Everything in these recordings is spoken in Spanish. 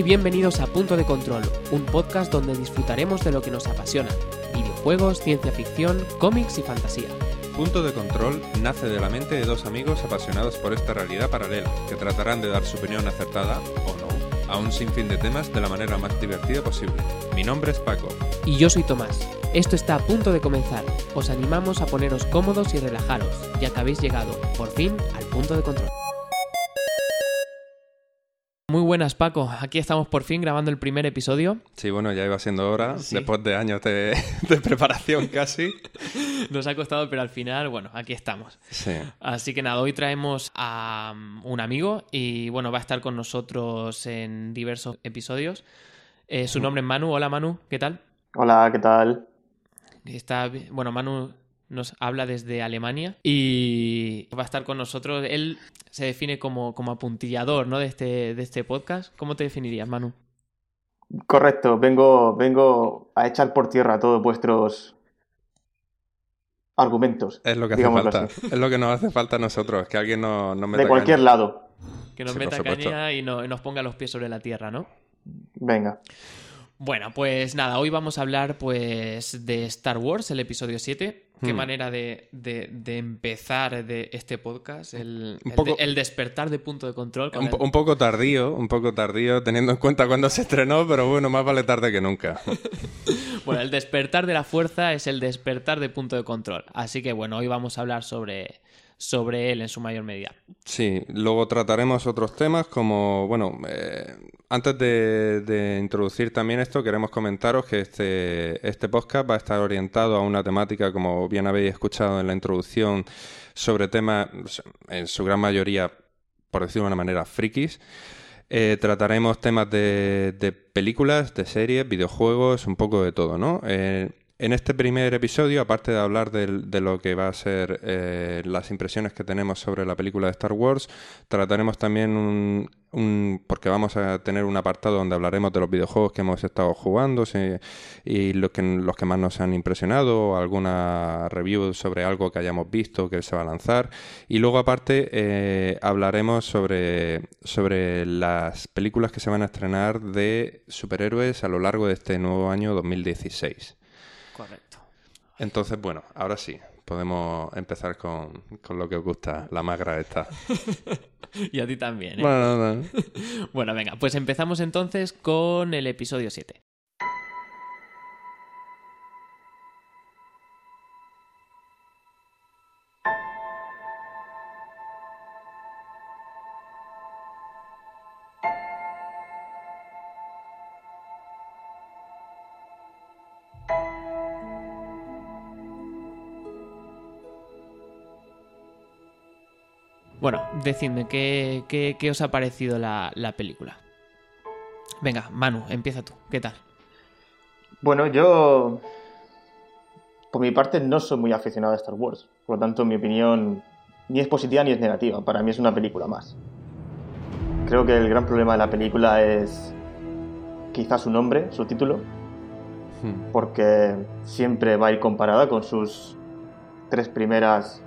Y bienvenidos a Punto de Control, un podcast donde disfrutaremos de lo que nos apasiona, videojuegos, ciencia ficción, cómics y fantasía. Punto de Control nace de la mente de dos amigos apasionados por esta realidad paralela, que tratarán de dar su opinión acertada, o no, a un sinfín de temas de la manera más divertida posible. Mi nombre es Paco. Y yo soy Tomás. Esto está a punto de comenzar. Os animamos a poneros cómodos y relajaros, ya que habéis llegado, por fin, al punto de control. Muy buenas, Paco. Aquí estamos por fin grabando el primer episodio. Sí, bueno, ya iba siendo hora, Sí. después de años de, de preparación casi. Nos ha costado, pero al final, bueno, aquí estamos. Sí. Así que nada, hoy traemos a um, un amigo y bueno, va a estar con nosotros en diversos episodios. Eh, su nombre es Manu. Hola Manu, ¿qué tal? Hola, ¿qué tal? Está, bueno, Manu nos habla desde Alemania y va a estar con nosotros. Él se define como, como apuntillador ¿no? de, este, de este podcast. ¿Cómo te definirías, Manu? Correcto, vengo, vengo a echar por tierra todos vuestros argumentos. Es lo que hace falta. así. Es lo que nos hace falta a nosotros, que alguien nos, nos meta De cualquier caña. lado. Que nos Sí, meta caña y, no- y nos ponga los pies sobre la tierra, ¿no? Venga. Bueno, pues nada, hoy vamos a hablar pues de Star Wars, el episodio 7. Qué Hmm. manera de, de- de empezar de este podcast, el, el poco- de- el despertar de punto de control. con Un, el- un poco tardío, un poco tardío, teniendo en cuenta cuándo se estrenó, pero bueno, más vale tarde que nunca. Bueno, el despertar de la fuerza es el despertar de punto de control. Así que bueno, hoy vamos a hablar sobre, sobre él en su mayor medida. Sí, luego trataremos otros temas como, bueno, eh, antes de, introducir también esto, queremos comentaros que este, este podcast va a estar orientado a una temática, como bien habéis escuchado en la introducción, sobre temas, en su gran mayoría, por decirlo de una manera, frikis. Eh, trataremos temas de, de películas, de series, videojuegos, un poco de todo, ¿no? Eh, en este primer episodio, aparte de hablar de, lo que va a ser eh, las impresiones que tenemos sobre la película de Star Wars, trataremos también un, porque vamos a tener un apartado donde hablaremos de los videojuegos que hemos estado jugando y los que, los que más nos han impresionado, alguna review sobre algo que hayamos visto que se va a lanzar. Y luego aparte eh, hablaremos sobre, sobre las películas que se van a estrenar de superhéroes a lo largo de este nuevo año 2016. Entonces, bueno, ahora sí, podemos empezar con, con lo que os gusta, la magra esta. Y a ti también. ¿eh? Bueno, no, no. Bueno, venga, pues empezamos entonces con el episodio 7. Decidme, ¿qué, qué, qué os ha parecido la, la película? Venga, Manu, empieza tú. ¿Qué tal? Bueno, yo. Por mi parte, no soy muy aficionado a Star Wars. Por lo tanto, mi opinión ni es positiva ni es negativa. Para mí es una película más. Creo que el gran problema de la película es quizás su nombre, su título, Hmm. porque siempre va a ir comparada con sus tres primeras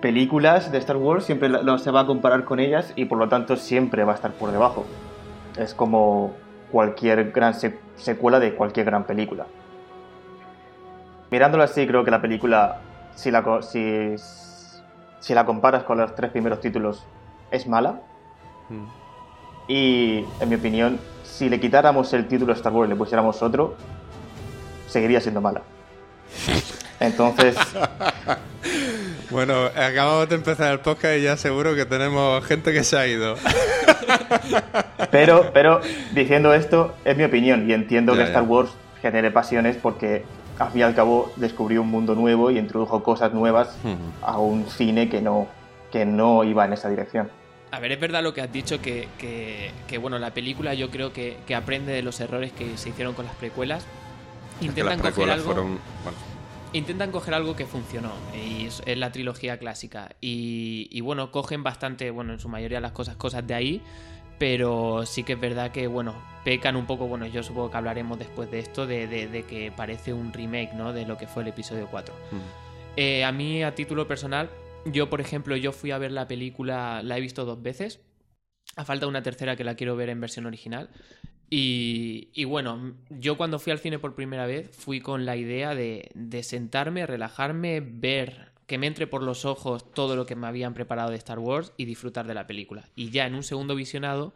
películas de Star Wars, siempre la- se va a comparar con ellas y por lo tanto siempre va a estar por debajo. Es como cualquier gran se- secuela de cualquier gran película. Mirándolo así, creo que la película, si la, si, si la comparas con los tres primeros títulos, es mala. Hmm. Y, en mi opinión, si le quitáramos el título Star Wars y le pusiéramos otro, seguiría siendo mala. Entonces, Bueno, acabamos de empezar el podcast y ya seguro que tenemos gente que se ha ido. pero, pero diciendo esto, es mi opinión y entiendo Ya, que ya. Star Wars genere pasiones porque al fin y al cabo descubrió un mundo nuevo y introdujo cosas nuevas a un cine que no, que no iba en esa dirección. A ver, es verdad lo que has dicho, que, que- que, bueno, la película yo creo que, que aprende de los errores que se hicieron con las precuelas. Que Intentan las coger precuelas algo. fueron... Bueno, intentan coger algo que funcionó y es, la trilogía clásica y, y, bueno cogen bastante bueno en su mayoría las cosas cosas de ahí pero sí que es verdad que bueno pecan un poco bueno yo supongo que hablaremos después de esto de, de- de que parece un remake no de lo que fue el episodio 4 hmm. Eh, a mí a título personal yo por ejemplo yo fui a ver la película la he visto dos veces A falta una tercera que la quiero ver en versión original. Y, y, bueno, yo cuando fui al cine por primera vez fui con la idea de, sentarme, relajarme, ver que me entre por los ojos todo lo que me habían preparado de Star Wars y disfrutar de la película. Y ya en un segundo visionado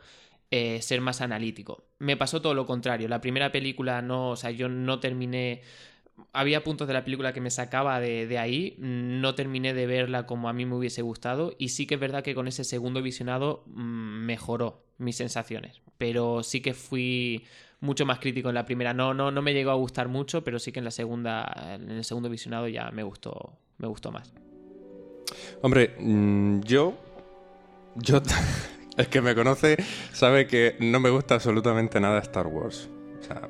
eh, ser más analítico. Me pasó todo lo contrario. La primera película no, o sea, yo no terminé había puntos de la película que me sacaba de, de, ahí, no terminé de verla como a mí me hubiese gustado y sí que es verdad que con ese segundo visionado mmm, mejoró mis sensaciones, pero sí que fui mucho más crítico en la primera, no, no, no me llegó a gustar mucho, pero sí que en la segunda, en el segundo visionado ya me gustó, me gustó más. Hombre, mmm, yo, yo, el que me conoce sabe que no me gusta absolutamente nada Star Wars, o sea,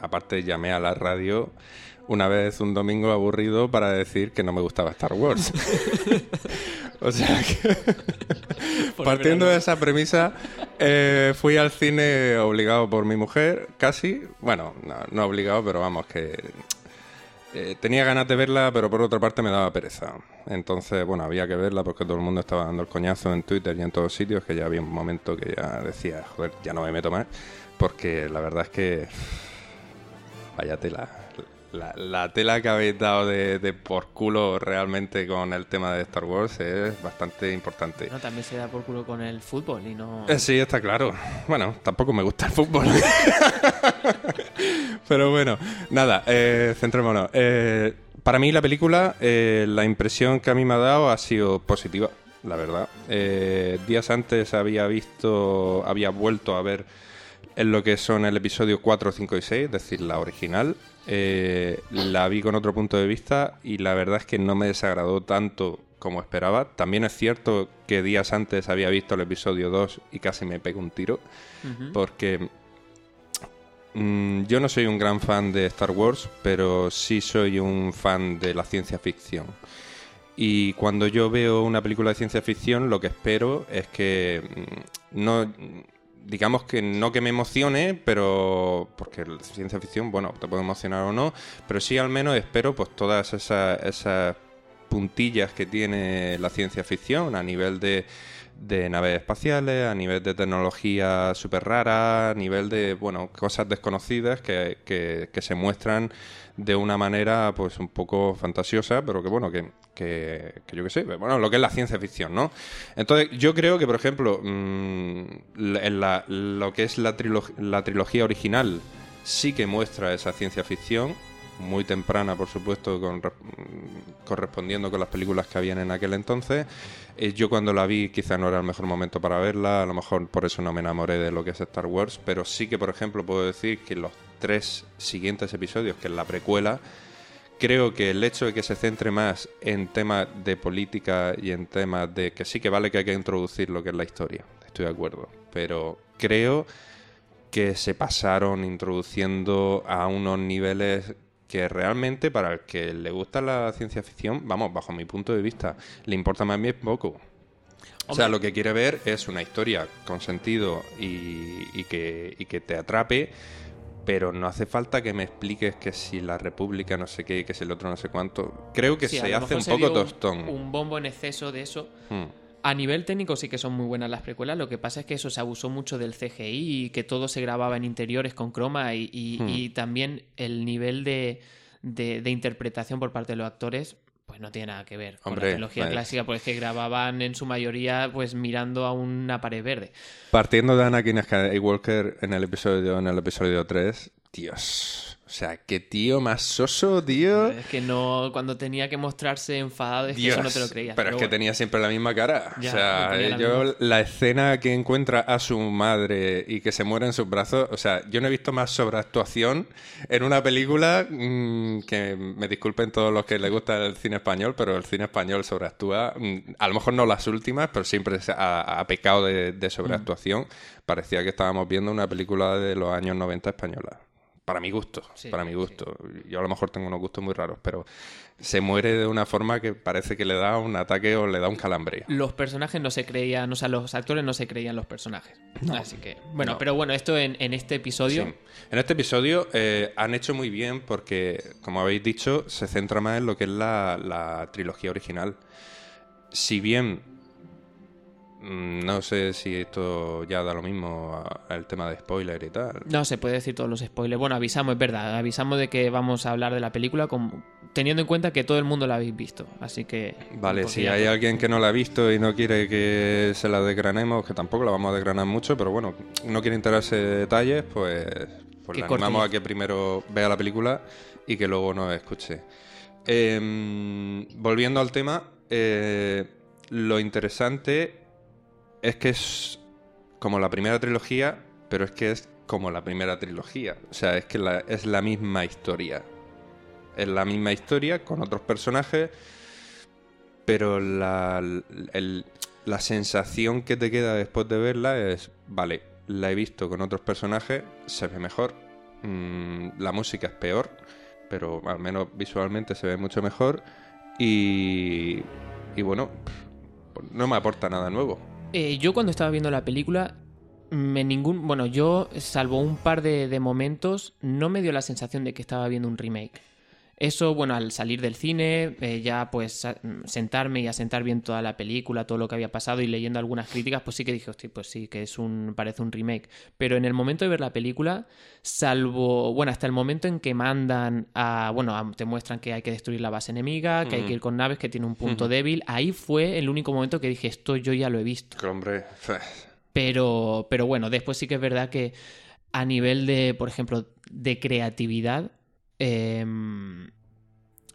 aparte llamé a la radio una vez un domingo aburrido para decir que no me gustaba Star Wars. o sea que, partiendo de esa premisa, eh, fui al cine obligado por mi mujer, casi. Bueno, no, no obligado, pero vamos, que eh, tenía ganas de verla, pero por otra parte me daba pereza. Entonces, bueno, había que verla porque todo el mundo estaba dando el coñazo en Twitter y en todos sitios, que ya había un momento que ya decía, joder, ya no me meto más, porque la verdad es que vaya tela. La, la, tela que habéis dado de, de, por culo realmente con el tema de Star Wars es bastante importante. No, también se da por culo con el fútbol y no... Eh, sí, está claro. Bueno, tampoco me gusta el fútbol. Pero bueno, nada, eh, centrémonos. Eh, para mí la película, eh, la impresión que a mí me ha dado ha sido positiva, la verdad. Días antes había visto, había vuelto a ver en lo que son el episodio 4, 5 y 6, es decir, la original. Eh, la vi con otro punto de vista y la verdad es que no me desagradó tanto como esperaba. También es cierto que días antes había visto el episodio 2 y casi me pego un tiro, uh -huh. porque mmm, yo no soy un gran fan de Star Wars, pero sí soy un fan de la ciencia ficción. Y cuando yo veo una película de ciencia ficción, lo que espero es que mmm, no digamos que no que me emocione, pero porque ciencia ficción, bueno, te puede emocionar o no, pero sí al menos espero pues todas esas, esas puntillas que tiene la ciencia ficción a nivel de, de naves espaciales, a nivel de tecnología súper rara, a nivel de, bueno, cosas desconocidas que, que, se muestran de una manera pues un poco fantasiosa, pero que bueno, que, que, yo qué sé, bueno, lo que es la ciencia ficción, ¿no? Entonces, yo creo que, por ejemplo, mmm, en la, lo que es la, la trilogía original sí que muestra esa ciencia ficción, muy temprana, por supuesto, con, correspondiendo con las películas que habían en aquel entonces. Eh, yo cuando la vi quizá no era el mejor momento para verla, a lo mejor por eso no me enamoré de lo que es Star Wars, pero sí que, por ejemplo, puedo decir que los tres siguientes episodios, que es la precuela, creo que el hecho de que se centre más en temas de política y en temas de que sí que vale que hay que introducir lo que es la historia, estoy de acuerdo, pero creo que se pasaron introduciendo a unos niveles realmente para el que le gusta la ciencia ficción, vamos, bajo mi punto de vista, le importa más bien poco. O sea, lo que quiere ver es una historia con sentido y, y, que, y que te atrape, pero no hace falta que me expliques que si la República no sé qué, que si el otro no sé cuánto. Creo que sí, se hace un poco tostón. Un, un, bombo en exceso de eso. Hmm. A nivel técnico sí que son muy buenas las precuelas, lo que pasa es que eso se abusó mucho del CGI y que todo se grababa en interiores con croma y, y, hmm. y también el nivel de, de, de, interpretación por parte de los actores pues no tiene nada que ver con la trilogía vale. clásica, pues que grababan en su mayoría pues mirando a una pared verde. Partiendo de Anakin Skywalker en el episodio en el episodio 3, Dios, o sea, qué tío más soso, tío. Es que no, cuando tenía que mostrarse enfadado, es Dios, que eso no te lo creías. Pero, pero es bueno. que tenía siempre la misma cara. Ya, o sea, la yo misma. la escena que encuentra a su madre y que se muere en sus brazos, o sea, yo no he visto más sobreactuación en una película mmm, que me disculpen todos los que les gusta el cine español, pero el cine español sobreactúa, mmm, a lo mejor no las últimas, pero siempre ha, ha pecado de, de sobreactuación. Mm. Parecía que estábamos viendo una película de los años 90 española para mi gusto, sí, para mi gusto. Sí. Yo a lo mejor tengo unos gustos muy raros, pero se muere de una forma que parece que le da un ataque o le da un calambre. Los personajes no se creían, o sea, los actores no se creían los personajes. No. Así que, bueno, no. pero bueno, esto en, en este episodio... Sí. En este episodio eh, han hecho muy bien porque, como habéis dicho, se centra más en lo que es la, la trilogía original. Si bien no sé si esto ya da lo mismo al tema de spoiler y tal. No se puede decir todos los spoilers. Bueno, avisamos, es verdad, avisamos de que vamos a hablar de la película con, teniendo en cuenta que todo el mundo la habéis visto. Así que. Vale, si hay alguien que no la ha visto y no quiere que se la desgranemos, que tampoco la vamos a desgranar mucho, pero bueno, no quiere enterarse de detalles, pues, pues le animamos a que primero vea la película y que luego nos escuche. Em, volviendo al tema, eh, lo interesante es que es como la primera trilogía, pero es que es como la primera trilogía. O sea, es que es la misma historia. Es la misma historia con otros personajes, pero la, la sensación que te queda después de verla es, vale, la he visto con otros personajes, se ve mejor, mm, la música es peor, pero al menos visualmente se ve mucho mejor y, y bueno, no me aporta nada nuevo. Eh, yo cuando estaba viendo la película, me ningún, bueno, yo salvo un par de, de momentos, no me dio la sensación de que estaba viendo un remake. Eso, bueno, al salir del cine, eh, ya pues sentarme y asentar bien toda la película, todo lo que había pasado y leyendo algunas críticas, pues sí que dije, hostia, pues sí, que es un, parece un remake. Pero en el momento de ver la película, salvo, bueno, hasta el momento en que mandan a, bueno, te muestran que hay que destruir la base enemiga, que hay que ir con naves, que tiene un punto débil, ahí fue el único momento que dije, esto yo ya lo he visto. hombre. Pero, pero bueno, después sí que es verdad que a nivel de, por ejemplo, de creatividad, Em,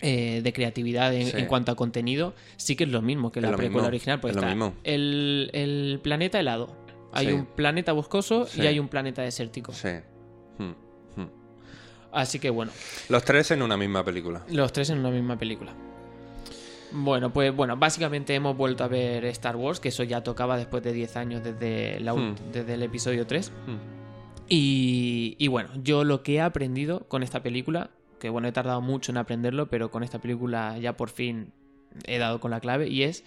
eh, de creatividad en, cuanto a contenido, sí que es lo mismo que la precuela original. Pues está el, planeta helado. Hay un planeta boscoso y hay un planeta desértico. Sí. Hmm, hmm. Así que bueno. Los tres en una misma película. Los tres en una misma película. Bueno, pues bueno, básicamente hemos vuelto a ver Star Wars, que eso ya tocaba después de 10 años desde, la, hmm. desde el episodio 3. Y, bueno, yo lo que he aprendido con esta película, que bueno, he tardado mucho en aprenderlo, pero con esta película ya por fin he dado con la clave, y es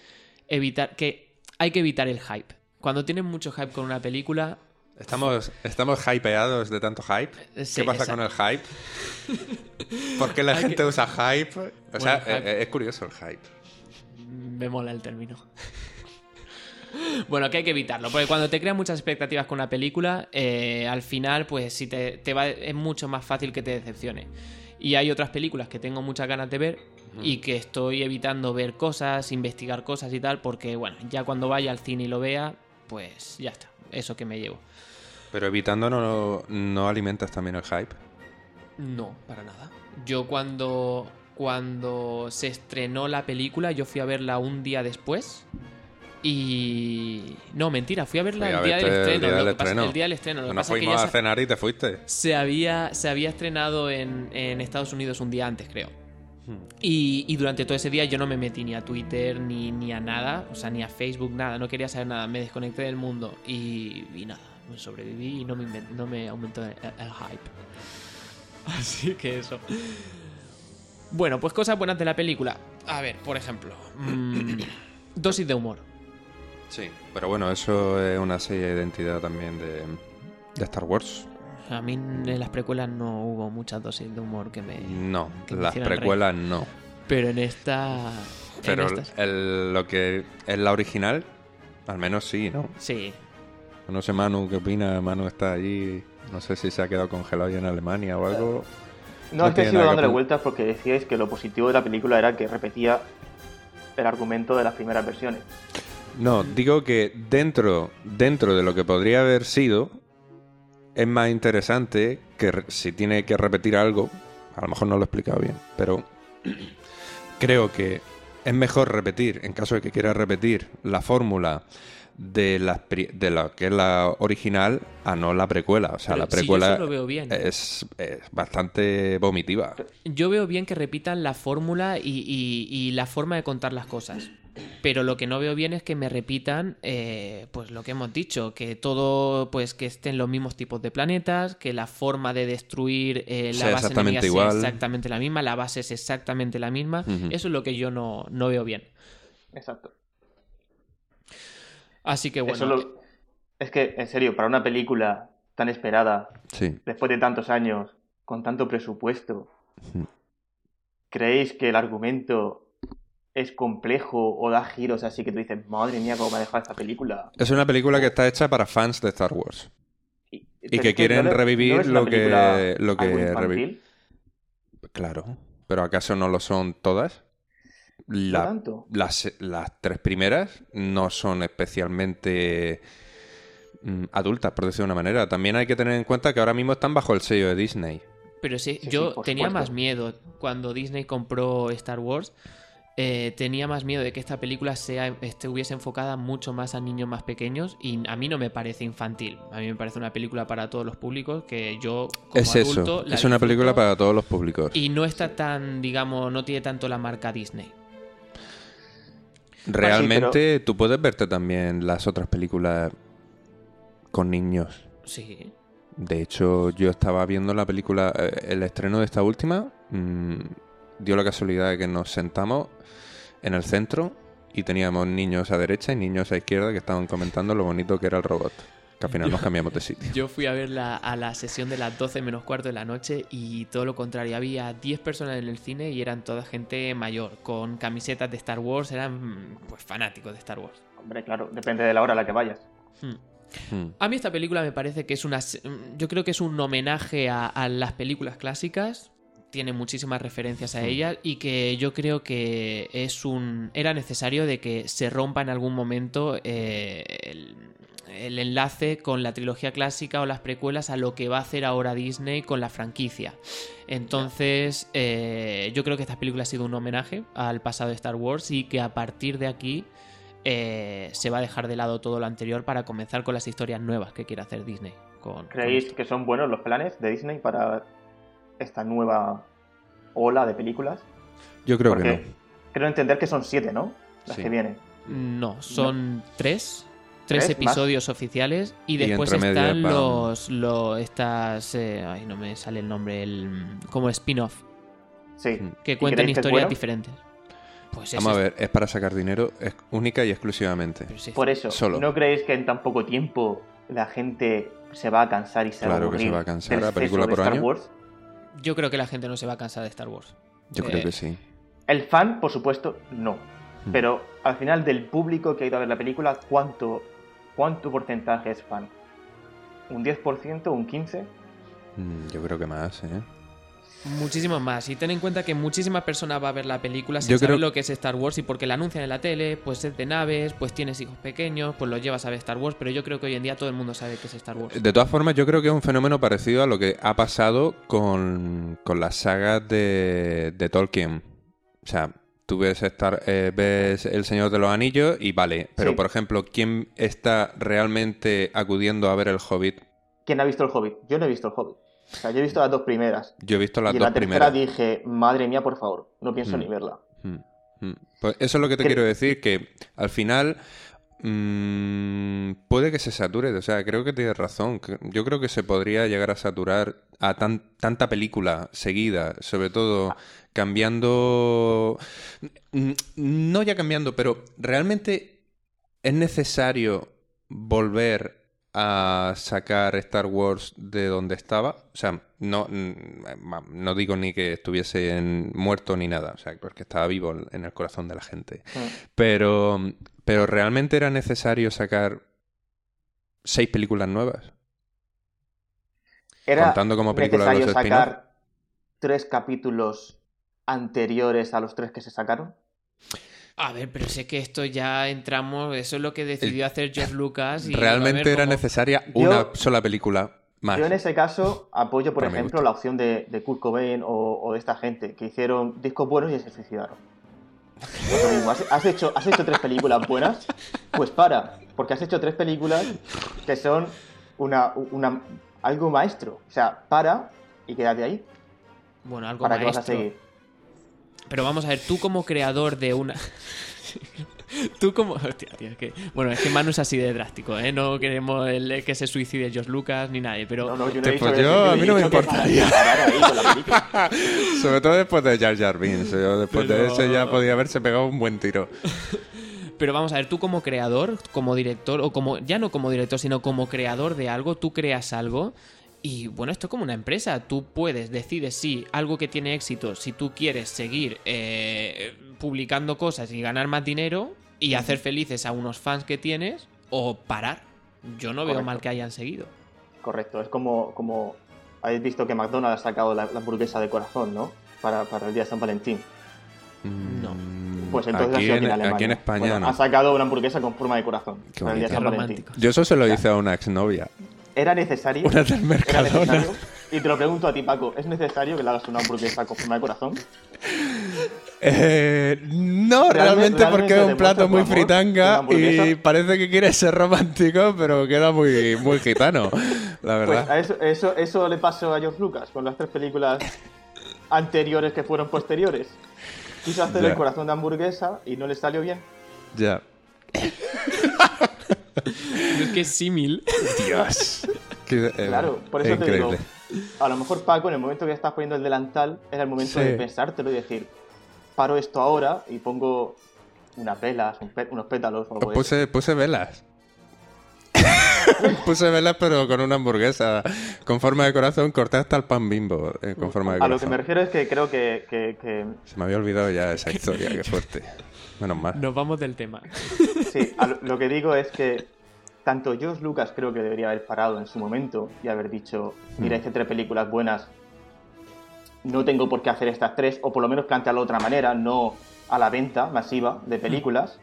evitar que hay que evitar el hype. Cuando tienes mucho hype con una película... Estamos, estamos hypeados de tanto hype. ¿Qué pasa con el hype? ¿Por qué la gente usa hype? O sea, eh, es curioso el hype. Me mola el término. bueno, que hay que evitarlo, porque cuando te crean muchas expectativas con una película, eh, al final, pues si te, va, es mucho más fácil que te decepcione. Y hay otras películas que tengo muchas ganas de ver y que estoy evitando ver cosas, investigar cosas y tal, porque bueno, ya cuando vaya al cine y lo vea, pues ya está, eso que me llevo. Pero evitando no, no alimentas también el hype. No, para nada. Yo cuando cuando se estrenó la película, yo fui a verla un día después y. No, mentira, fui a verla el, día del estreno, el día del estreno. no fuimos a cenar y te fuiste. Se había, se había estrenado en, Estados Unidos un día antes, creo. Hmm. Y, durante todo ese día yo no me metí ni a Twitter ni, ni a nada, o sea, ni a Facebook, nada, no quería saber nada, me desconecté del mundo y, y nada, sobreviví y no me, no me aumentó el, hype. Así que eso. Bueno, pues cosas buenas de la película. A ver, por ejemplo, mm, dosis de humor. Sí, pero bueno, eso es una serie de identidad también de, Star Wars. A mí en las precuelas no hubo muchas dosis de humor que me. No, las precuelas no. Pero en esta. Pero lo que es la original, al menos sí, ¿no? Sí. No sé, Manu, ¿qué opina? Manu está allí. No sé si se ha quedado congelado ya en Alemania o algo. No, es que he sido dándole vueltas porque decíais que lo positivo de la película era que repetía el argumento de las primeras versiones. No, digo que dentro, dentro de lo que podría haber sido, es más interesante que si tiene que repetir algo, a lo mejor no lo he explicado bien, pero creo que es mejor repetir, en caso de que quiera repetir, la fórmula de la, de la que es la original a no la precuela. O sea, la precuela Es, bastante vomitiva. Yo veo bien que repitan la fórmula y la forma de contar las cosas. Pero lo que no veo bien es que me repitan, eh, pues lo que hemos dicho, que todo, pues que estén los mismos tipos de planetas, que la forma de destruir eh, la base exactamente igual. sea exactamente la misma, la base es exactamente la misma. Eso es lo que yo no, veo bien. Exacto. Así que bueno. Es que, en serio, para una película tan esperada, después de tantos años, con tanto presupuesto, ¿creéis que el argumento es complejo o da giros así que tú dices, madre mía, cómo me ha dejado esta película. Es una película que está hecha para fans de Star Wars. Y, Y que quieren revivir lo que- lo que revi- reviví. Claro. Pero ¿acaso no lo son todas? La- tanto. las, las tres primeras no son especialmente mm, adultas, por decirlo de una manera. También hay que tener en cuenta que ahora mismo están bajo el sello de Disney. Pero sí, Sí, yo sí, tenía supuesto. más miedo cuando Disney compró Star Wars. Eh, tenía más miedo de que esta película sea, estuviese enfocada mucho más a niños más pequeños y a mí no me parece infantil. A mí me parece una película para todos los públicos que yo como es adulto eso, la es una película para todos los públicos. y no está tan, digamos, no tiene tanto la marca Disney. Realmente tú puedes verte también las otras películas con niños. Sí. De hecho, yo estaba viendo la película, eh, el estreno de esta última, mm, dio la casualidad de que nos sentamos en el centro y teníamos niños a derecha y niños a izquierda que estaban comentando lo bonito que era el robot. Que al final nos cambiamos de sitio. Yo fui a verla a la sesión de las 12 menos cuarto de la noche y todo lo contrario. Había 10 personas en el cine y eran toda gente mayor, con camisetas de Star Wars, eran pues fanáticos de Star Wars. Hombre, claro, depende de la hora a la que vayas. Hmm. Mm. A mí esta película me parece que es una... Yo creo que es un homenaje a, a las películas clásicas. Tiene muchísimas referencias a ellas y que yo creo que es un... Era necesario de que se rompa en algún momento eh, el, el enlace con la trilogía clásica o las precuelas a lo que va a hacer ahora Disney con la franquicia. Entonces, eh, yo creo que esta película ha sido un homenaje al pasado de Star Wars y que a partir de aquí eh, se va a dejar de lado todo lo anterior para comenzar con las historias nuevas que quiere hacer Disney. Con, ¿Creéis que son buenos los planes de Disney para esta nueva ola de películas? Yo creo Porque que no. creo entender que son siete, ¿no? Las Sí. que vienen. No, son tres. Tres ¿Tres? episodios oficiales y Y después están los, los estas eh, ay no me sale el nombre el como spin-off. Sí. que ¿Y cuentan creéis que es historias bueno? diferentes. Pues Vamos a ver, es para sacar dinero es única y exclusivamente. sí. Por eso, Solo. ¿no creéis que en tan poco tiempo la gente se va a cansar y se va a Claro que se aburrir va a cansar, del la película exceso de por Star año? Wars? Yo creo que la gente no se va a cansar de Star Wars. Yo Eh, creo que sí. El fan, por supuesto, no. Mm. Pero al final del público que ha ido a ver la película, ¿cuánto, cuánto porcentaje es fan? ¿Un 10%? ¿Un 15%? Mm, Yo creo que más, ¿eh? Muchísimos más. Y ten en cuenta que muchísimas personas va a ver la película sin Yo saber creo- lo que es Star Wars y porque la anuncian en la tele, pues es de naves, pues tienes hijos pequeños, pues los llevas a ver Star Wars, pero yo creo que hoy en día todo el mundo sabe que es Star Wars. De todas formas, yo creo que es un fenómeno parecido a lo que ha pasado con, con las sagas de, de Tolkien. O sea, tú ves, Star, eh, ves El Señor de los Anillos y vale. Pero, Sí. por ejemplo, ¿quién está realmente acudiendo a ver El Hobbit? ¿Quién ha visto el Hobbit? Yo no he visto el Hobbit. O sea, yo he visto las dos primeras. Yo he visto las y dos la tercera primeras. dije, madre mía, por favor, no pienso Mm. ni verla. Mm, mm. Pues eso es lo que te Cre- quiero decir, que al final mm, puede que se sature. O sea, creo que tienes razón. Yo creo que se podría llegar a saturar a tan, tanta película seguida, sobre todo cambiando... No ya cambiando, pero realmente es necesario volver a sacar Star Wars de donde estaba. O sea, no, mm, no digo ni que estuviese en- muerto ni nada, o sea, porque estaba vivo en el corazón de la gente. Mm. Pero, pero realmente era necesario sacar seis películas nuevas. Era Contando como película necesario los sacar tres capítulos anteriores a los tres que se sacaron. A ver, pero sé que esto ya entramos, eso es lo que decidió hacer George Lucas. Y Realmente ver era cómo- necesaria Yo- una sola película más. Yo en ese caso apoyo, por Pero ejemplo, la opción de, de Kurt Cobain o, o de esta gente que hicieron discos buenos y se suicidaron. Mismo, ¿Has, has hecho, ¿Has hecho tres películas buenas? Pues para, porque has hecho tres películas que son una, una, algo maestro. O sea, para y quédate ahí. Bueno, algo ¿Para qué vas a maestro. seguir? Pero vamos a ver, tú como creador de una. tú como. Hostia, tío, es que. Bueno, es que Manu es así de drástico, ¿eh? No queremos el- que se suicide George Lucas ni nadie, pero. No, no, yo no he pues yo, a mí no me importaría. Sobre todo después de Jar Jar Binks. Yo después de eso ya podía haberse pegado un buen tiro. Pero vamos a ver, tú como creador, como director, o como. Ya no como director, sino como creador de algo, tú creas algo. Y bueno, esto es como una empresa. Tú puedes, decides si algo que tiene éxito, si tú quieres seguir eh, publicando cosas y ganar más dinero y hacer felices a unos fans que tienes, o parar. Yo no veo mal que hayan seguido. Correcto, es como, como habéis visto que McDonald's ha sacado la, la hamburguesa de corazón, ¿no? Para, para el día de San Valentín. No. Mm, Pues entonces aquí, ha sido aquí en, en Alemania. aquí en España Bueno, no. Ha sacado una hamburguesa con forma de corazón Qué para el día de San Valentín. Yo eso se lo hice a una exnovia. ¿Era necesario? Una del ¿Era Mercadona. Y te lo pregunto a ti, Paco, ¿es necesario que le hagas una hamburguesa con forma de corazón? Eh, no, Realmente- realmente, porque es un plato muy amor, fritanga y parece que quiere ser romántico, pero queda muy, muy gitano, la Pues verdad. a eso, eso, eso le pasó a George Lucas con las tres películas anteriores que fueron posteriores. Quiso hacer Ya. el corazón de hamburguesa y no le salió bien. Ya. es que es símil. Dios. Eh, Claro, por eso es te digo, increíble. a lo mejor Paco, en el momento que estás poniendo el delantal, era el momento Sí. de pensártelo y decir, paro esto ahora y pongo unas velas, un unos pétalos o algo Pues eso. puse, puse velas. puse velas, pero con una hamburguesa con forma de corazón, corté hasta el pan bimbo eh, con forma de A corazón. lo que me refiero es que creo que, que- que- Se me había olvidado ya esa historia, qué fuerte. Menos mal. Nos vamos del tema. sí, lo, que digo es que tanto George Lucas creo que debería haber parado en su momento y haber dicho, mira, Mm. hice tres películas buenas, no tengo por qué hacer estas tres, o por lo menos plantearlo de otra manera, no a la venta masiva de películas.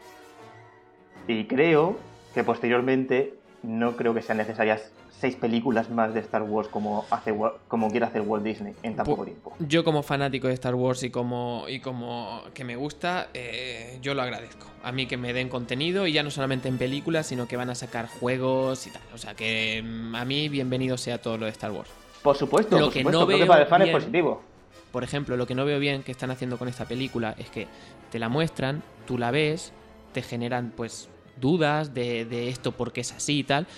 Y creo que posteriormente no creo que sean necesarias seis películas más de Star Wars como, hace, como quiere hacer Walt Disney en tan poco tiempo. Yo como fanático de Star Wars y como, y como que me gusta, eh, yo lo agradezco. A mí que me den contenido y ya no solamente en películas, sino que van a sacar juegos y tal. O sea que mm, a mí bienvenido sea todo lo de Star Wars. Por supuesto, Lo por que supuesto, no creo que veo para el fan bien- es positivo. Por ejemplo, lo que no veo bien que están haciendo con esta película es que te la muestran, tú la ves, te generan pues dudas de, de esto porque es así y tal.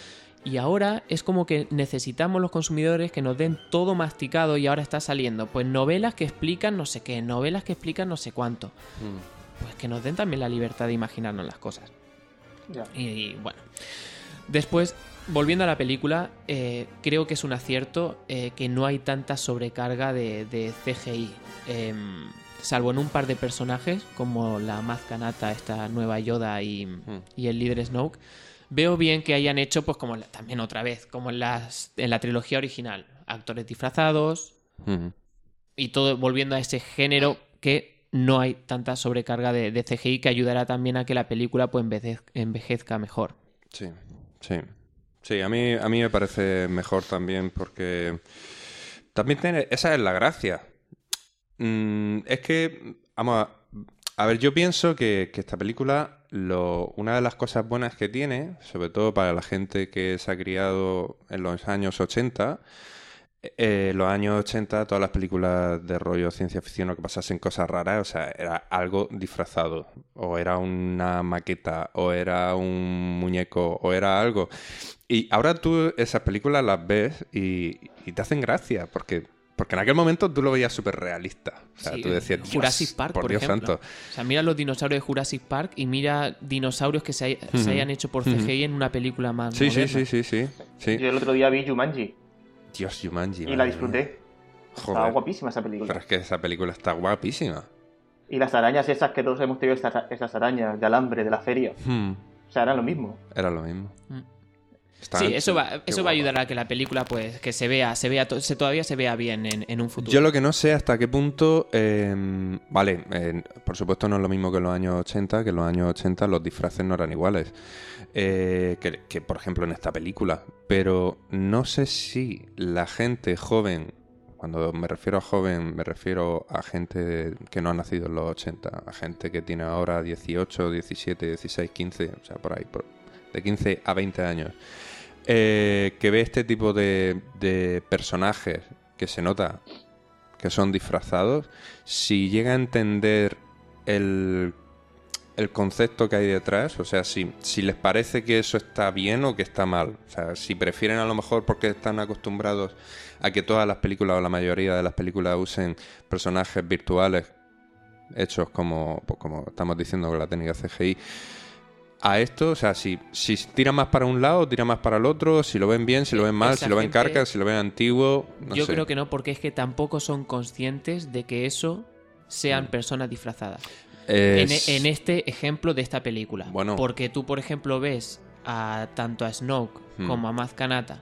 Y ahora es como que necesitamos los consumidores que nos den todo masticado y ahora está saliendo pues novelas que explican no sé qué, novelas que explican no sé cuánto. Mm. Pues que nos den también la libertad de imaginarnos las cosas. Ya. Y bueno. Después, volviendo a la película, eh, creo que es un acierto eh, que no hay tanta sobrecarga de, de CGI. Em, salvo en un par de personajes, como la Maz Kanata, esta nueva Yoda y, y el líder Snoke. Veo bien que hayan hecho, pues como la- también otra vez, como en, las, en la trilogía original, actores disfrazados y todo volviendo a ese género que no hay tanta sobrecarga de, de CGI que ayudará también a que la película pues, envejez- envejezca mejor. Sí, sí. Sí, a mí, a mí me parece mejor también porque también tiene, esa es la gracia. Mm, es que, vamos a, a ver, yo pienso que, que esta película, una de las cosas buenas que tiene, sobre todo para la gente que se ha criado en los años 80, eh, los años 80, todas las películas de rollo ciencia ficción o que pasasen cosas raras, o sea, era algo disfrazado, o era una maqueta, o era un muñeco, o era algo. Y ahora tú esas películas las ves y, y te hacen gracia, porque, porque en aquel momento tú lo veías súper realista. O sea, Sí, tú decías, "Dios, Jurassic Park, por, Dios ejemplo. santo. O sea, mira los dinosaurios de Jurassic Park y mira dinosaurios que se, hay- se hayan hecho por. CGI en una película más Sí, sí, moderna. sí, sí, sí, sí. Yo el otro día vi Jumanji Dios, Jumanji. y la disfruté. Estaba Joder. guapísima esa película. Pero es que esa película está guapísima. Y las arañas esas que todos hemos tenido, esas, arañas de alambre de la feria. Hmm, O sea, eran lo mismo. Era lo mismo. Sí, eso va, eso va a ayudar a que la película, pues, que se vea, se vea, se, todavía se vea bien en, en un futuro. Yo lo que no sé hasta qué punto. eh, vale, eh, por supuesto no es lo mismo que en los años 80, que en los años 80 los disfraces no eran iguales. eh, que, que, por ejemplo en esta película. Pero no sé si la gente joven. Cuando me refiero a joven, me refiero a gente que no ha nacido en los 80, a gente que tiene ahora 18, 17, 16, 15, o sea, por ahí, por- de 15 a 20 años. Eh, que ve este tipo de, de personajes que se nota que son disfrazados, si llega a entender el, concepto que hay detrás, o sea, si, si les parece que eso está bien o que está mal, o sea, si prefieren a lo mejor porque están acostumbrados a que todas las películas o la mayoría de las películas usen personajes virtuales hechos como, pues como estamos diciendo con la técnica CGI, a esto, o sea, si, si tira más para un lado, tira más para el otro, si lo ven bien, si lo ven mal, si lo ven carca, si lo ven antiguo, no Yo sé. creo que no, porque es que tampoco son conscientes de que eso sean personas disfrazadas. En, Es- en este ejemplo de esta película. Bueno. Porque tú, por ejemplo, ves a tanto a Snoke Hmm. como a Maz Kanata,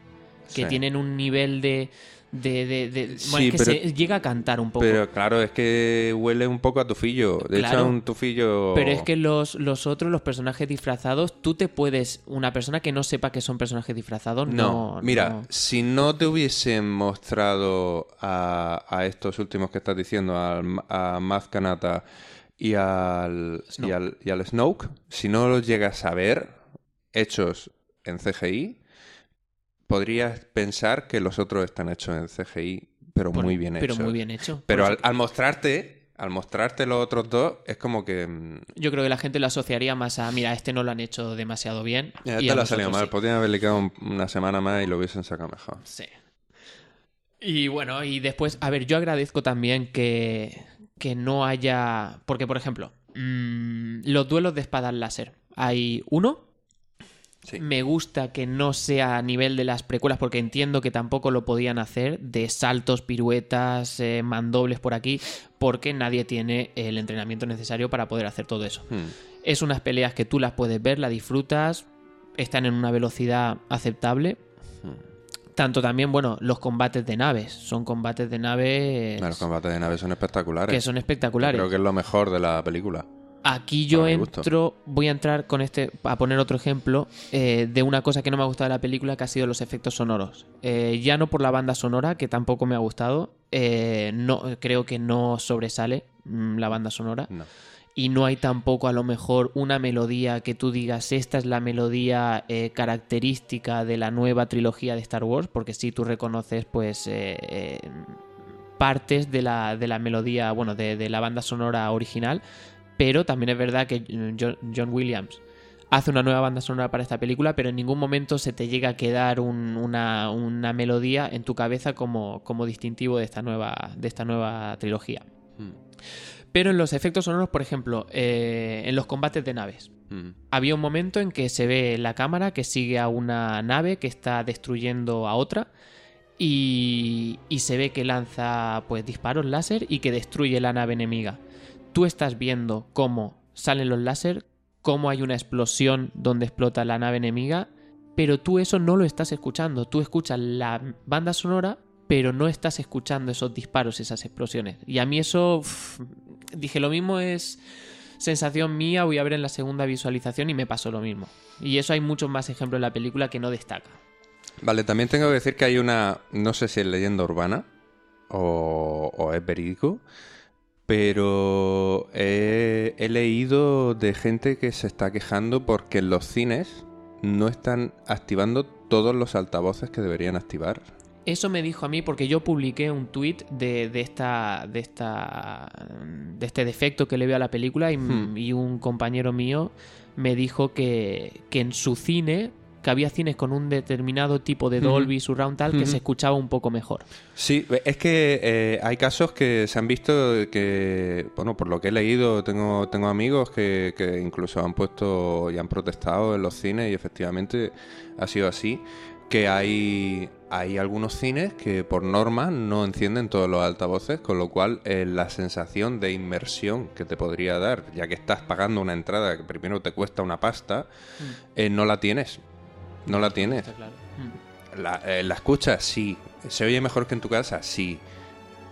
que Sí. tienen un nivel de. De, de- de- Sí, bueno, es que pero- se llega a cantar un poco. Pero claro, es que huele un poco a tufillo. De hecho, es un tufillo. Pero es que los, los otros, los personajes disfrazados, tú te puedes. Una persona que no sepa que son personajes disfrazados, no. No, mira, no- si no te hubiesen mostrado a, a estos últimos que estás diciendo, al- a Maz Kanata y al, y, al, y al Snoke, si no los llegas a ver hechos en CGI, podrías pensar que los otros están hechos en CGI, pero muy bien Pero hechos. muy bien hecho. Pero al, al mostrarte, al mostrarte los otros dos, es como que... mm, Yo creo que la gente lo asociaría más a, mira, este no lo han hecho demasiado bien. Ya, y te a lo ha salido mal. sí. Podrían haberle quedado un- una semana más y lo hubiesen sacado mejor. Sí. Y bueno, y después, a ver, yo agradezco también que, que no haya. Porque, por ejemplo, mm, los duelos de espadas láser. Hay uno. Sí. Me gusta que no sea a nivel de las precuelas, porque entiendo que tampoco lo podían hacer de saltos, piruetas, eh, mandobles por aquí, porque nadie tiene el entrenamiento necesario para poder hacer todo eso. Hmm. Es unas peleas que tú las puedes ver, las disfrutas, están en una velocidad aceptable. Tanto también, bueno, los combates de naves. Son combates de naves Los combates de naves son espectaculares. que son espectaculares. Creo que es lo mejor de la película. Aquí yo mi gusto. entro, voy a entrar con este, a poner otro ejemplo eh, de una cosa que no me ha gustado de la película, que ha sido los efectos sonoros. Eh, ya no por la banda sonora, que tampoco me ha gustado, eh, no, creo que no sobresale mm, la banda sonora. No. Y no hay tampoco a lo mejor una melodía que tú digas, esta es la melodía característica de la nueva trilogía de Star Wars, porque sí tú reconoces pues partes de la, de la melodía, bueno, de, de la banda sonora original, pero también es verdad que mm, Jo- John Williams hace una nueva banda sonora para esta película, pero en ningún momento se te llega a quedar un- una, una melodía en tu cabeza como, como distintivo de esta nueva, de esta nueva trilogía. Hmm. Pero en los efectos sonoros, por ejemplo, eh, en los combates de naves, Hmm. había un momento en que se ve la cámara que sigue a una nave que está destruyendo a otra y, y se ve que lanza pues disparos láser y que destruye la nave enemiga. Tú estás viendo cómo salen los láser, cómo hay una explosión donde explota la nave enemiga, pero tú eso no lo estás escuchando. Tú escuchas la banda sonora, pero no estás escuchando esos disparos, esas explosiones. Y a mí eso, dije, lo mismo es sensación mía, voy a ver en la segunda visualización y me pasó lo mismo. Y eso hay muchos más ejemplos en la película que no destaca. Vale, también tengo que decir que hay una, no sé si es leyenda urbana o, o es verídico, pero he, he leído de gente que se está quejando porque en los cines no están activando todos los altavoces que deberían activar. Eso me dijo a mí porque yo publiqué un tweet de, de esta, de esta, de este defecto que le veo a la película y, Hmm. y un compañero mío me dijo que, que en su cine, que había cines con un determinado tipo de. Dolby Surround tal, que se escuchaba un poco mejor. Sí, es que eh, hay casos que se han visto que, bueno, por lo que he leído, tengo, tengo amigos que, que incluso han puesto y han protestado en los cines y efectivamente ha sido así, que hay, hay algunos cines que por norma no encienden todos los altavoces, con lo cual eh, la sensación de inmersión que te podría dar, ya que estás pagando una entrada que primero te cuesta una pasta, eh, no la tienes. No la tienes. Está claro. La, eh, la escuchas, sí. ¿Se oye mejor que en tu casa? Sí.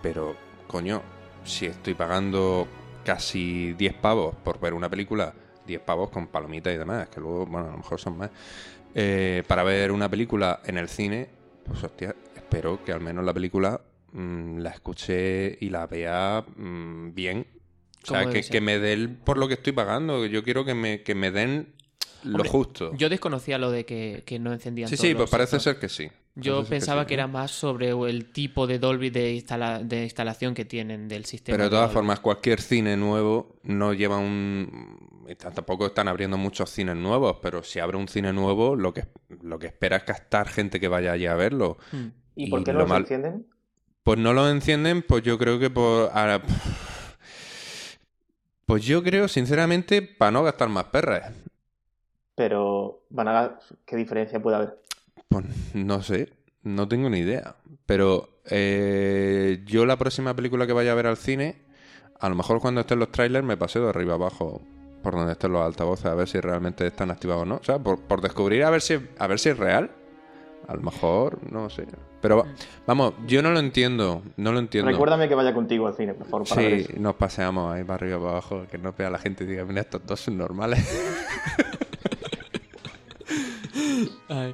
Pero, coño, si estoy pagando casi 10 pavos por ver una película, 10 pavos con palomitas y demás, que luego, bueno, a lo mejor son más, eh, para ver una película en el cine, pues hostia, espero que al menos la película mm, la escuche y la vea mm, bien. O sea, que, que me dé el- por lo que estoy pagando. Yo quiero que me, que me den lo Hombre, justo. Yo desconocía lo de que, que no encendían Sí, todos sí, pues los parece sensores. ser que sí. Yo Parece pensaba sí. que era más sobre el tipo de Dolby de, instala- de instalación que tienen del sistema. Pero de todas Dolby. formas, cualquier cine nuevo no lleva un... t- Tampoco están abriendo muchos cines nuevos, pero si abre un cine nuevo, lo que, lo que espera es captar gente que vaya allí a verlo. Mm. ¿Y, Y por qué lo no los mal- encienden? Pues no lo encienden, pues yo creo que por... ahora, Pues yo creo, sinceramente, para no gastar más perras. Pero, Van a... ¿qué diferencia puede haber? Pues no sé, no tengo ni idea. Pero eh, yo la próxima película que vaya a ver al cine, a lo mejor cuando estén los trailers me paseo de arriba abajo por donde estén los altavoces a ver si realmente están activados o no. O sea, por, por descubrir a ver si a ver si es real. A lo mejor, no sé. Pero vamos, yo no lo entiendo, no lo entiendo. Recuérdame que vaya contigo al cine, por favor. Para ver Sí, eso. nos paseamos ahí para arriba para abajo, que no vea la gente y diga, mira, estos dos son normales. Ay.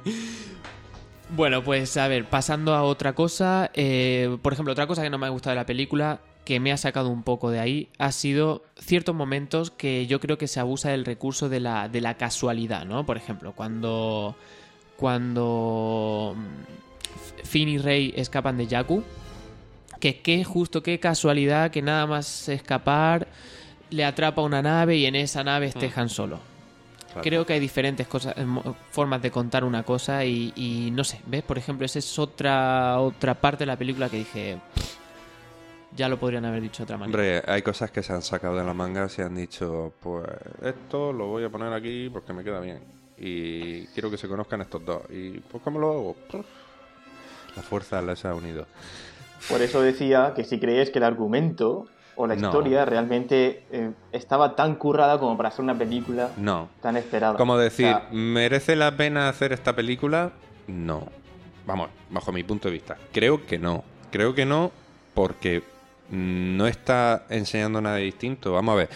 Bueno, pues a ver, pasando a otra cosa. eh, por ejemplo, otra cosa que no me ha gustado de la película, que me ha sacado un poco de ahí, ha sido ciertos momentos que yo creo que se abusa del recurso de la, de la casualidad, ¿no? Por ejemplo, cuando. Cuando. mm, Finn y Rey escapan de Jakku. Que qué justo, qué casualidad que nada más escapar le atrapa una nave y en esa nave esté Han Solo. Creo que hay diferentes cosas, eh, formas de contar una cosa y, y no sé, ¿ves? Por ejemplo, esa es otra, otra parte de la película que dije, "Pff, ya lo podrían haber dicho de otra manera. Hombre, hay cosas que se han sacado de la manga y se han dicho, pues esto lo voy a poner aquí porque me queda bien. Y quiero que se conozcan estos dos. Y pues ¿cómo lo hago? La fuerza les ha unido. Por eso decía que si creéis que el argumento o la No. historia realmente eh, estaba tan currada como para ser una película No. tan esperada. Como decir, O sea, ¿merece la pena hacer esta película? No. Vamos, bajo mi punto de vista. Creo que no. Creo que no porque no está enseñando nada distinto. Vamos a ver.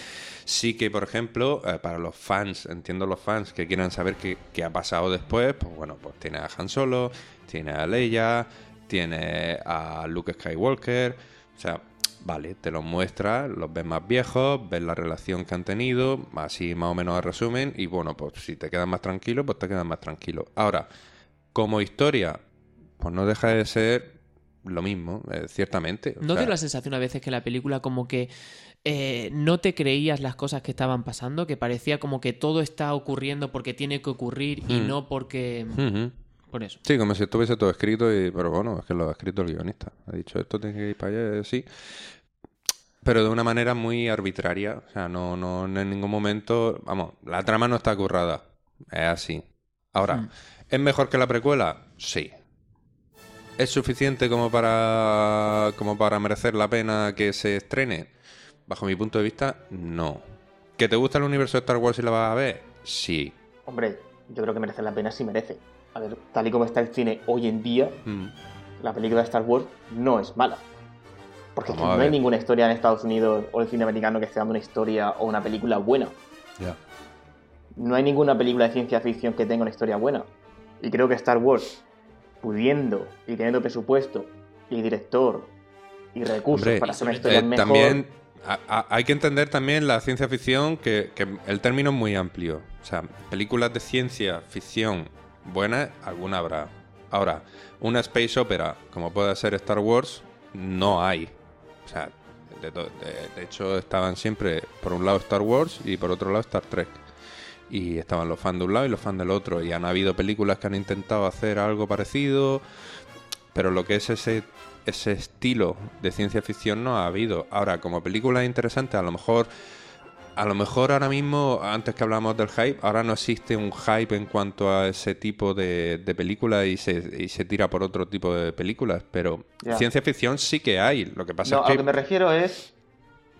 Sí que, por ejemplo, eh, para los fans, entiendo los fans que quieran saber qué, qué ha pasado después, pues bueno, pues tiene a Han Solo, tiene a Leia, tiene a Luke Skywalker, o sea, vale, te los muestra, los ves más viejos, ves la relación que han tenido, así más o menos a resumen, y bueno, pues si te quedas más tranquilo, pues te quedas más tranquilo. Ahora, como historia, pues no deja de ser lo mismo, eh, ciertamente. ¿No sea, dio la sensación a veces que la película como que eh, no te creías las cosas que estaban pasando? Que parecía como que todo está ocurriendo porque tiene que ocurrir y Hmm. no porque... Ujú. Por eso. Sí, como si estuviese todo escrito, y, pero bueno, es que lo ha escrito el guionista. Ha dicho, esto tiene que ir para allá, sí. Pero de una manera muy arbitraria. O sea, no, no, no en ningún momento. Vamos, la trama no está currada. Es así. Ahora, Hmm. ¿es mejor que la precuela? Sí. ¿Es suficiente como para, como para merecer la pena que se estrene? Bajo mi punto de vista, no. ¿Que te gusta el universo de Star Wars y la vas a ver? Sí. Hombre, yo creo que merece la pena si merece. A ver, tal y como está el cine hoy en día, Mm. la película de Star Wars no es mala. Porque es que no hay ninguna historia en Estados Unidos o el cine americano que esté dando una historia o una película buena. Ya. No hay ninguna película de ciencia ficción que tenga una historia buena. Y creo que Star Wars, pudiendo y teniendo presupuesto y director y recursos Hombre, para hacer una eh, historia Eh, mejor, También a- a- hay que entender también la ciencia ficción, que, que el término es muy amplio. O sea, películas de ciencia ficción buenas, alguna habrá. Ahora, una space opera, como puede ser Star Wars, no hay. O sea, de, hecho estaban siempre por un lado Star Wars y por otro lado Star Trek. Y estaban los fans de un lado y los fans del otro. Y han habido películas que han intentado hacer algo parecido, pero lo que es ese, ese estilo de ciencia ficción no ha habido. Ahora, como película interesante, a lo mejor. A lo mejor ahora mismo, antes que hablamos del hype, ahora no existe un hype en cuanto a ese tipo de, de películas y se, y se tira por otro tipo de películas, pero ciencia ficción sí que hay. Lo que pasa No, es a que... lo que me refiero es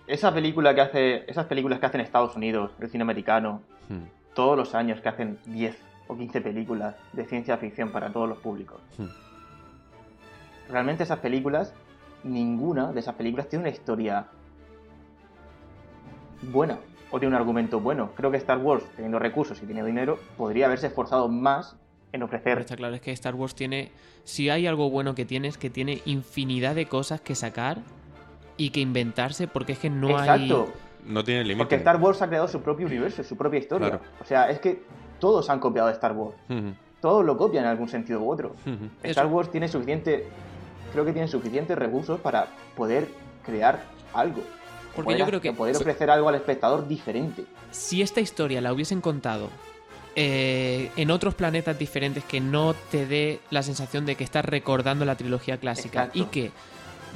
esa película que hace, esas películas que hacen Estados Unidos, el cine americano, Hmm, todos los años que hacen 10 o 15 películas de ciencia ficción para todos los públicos. hmm. Realmente esas películas, ninguna de esas películas tiene una historia buena o tiene un argumento bueno. Creo que Star Wars, teniendo recursos y teniendo dinero, podría haberse esforzado más en Pero ofrecer está claro, es que Star Wars tiene. Si hay algo bueno que tiene, es que tiene infinidad de cosas que sacar y que inventarse, porque es que no Exacto, No tiene límite. porque Star Wars ha creado su propio universo, su propia historia. Claro. O sea, es que todos han copiado de Star Wars. Todos lo copian en algún sentido u otro. Star Eso. Wars tiene suficiente, creo que tiene suficientes recursos para poder crear algo. Porque Poder- yo creo que- poder ofrecer algo al espectador diferente. Si esta historia la hubiesen contado eh, en otros planetas diferentes que no te dé la sensación de que estás recordando la trilogía clásica Exacto. y que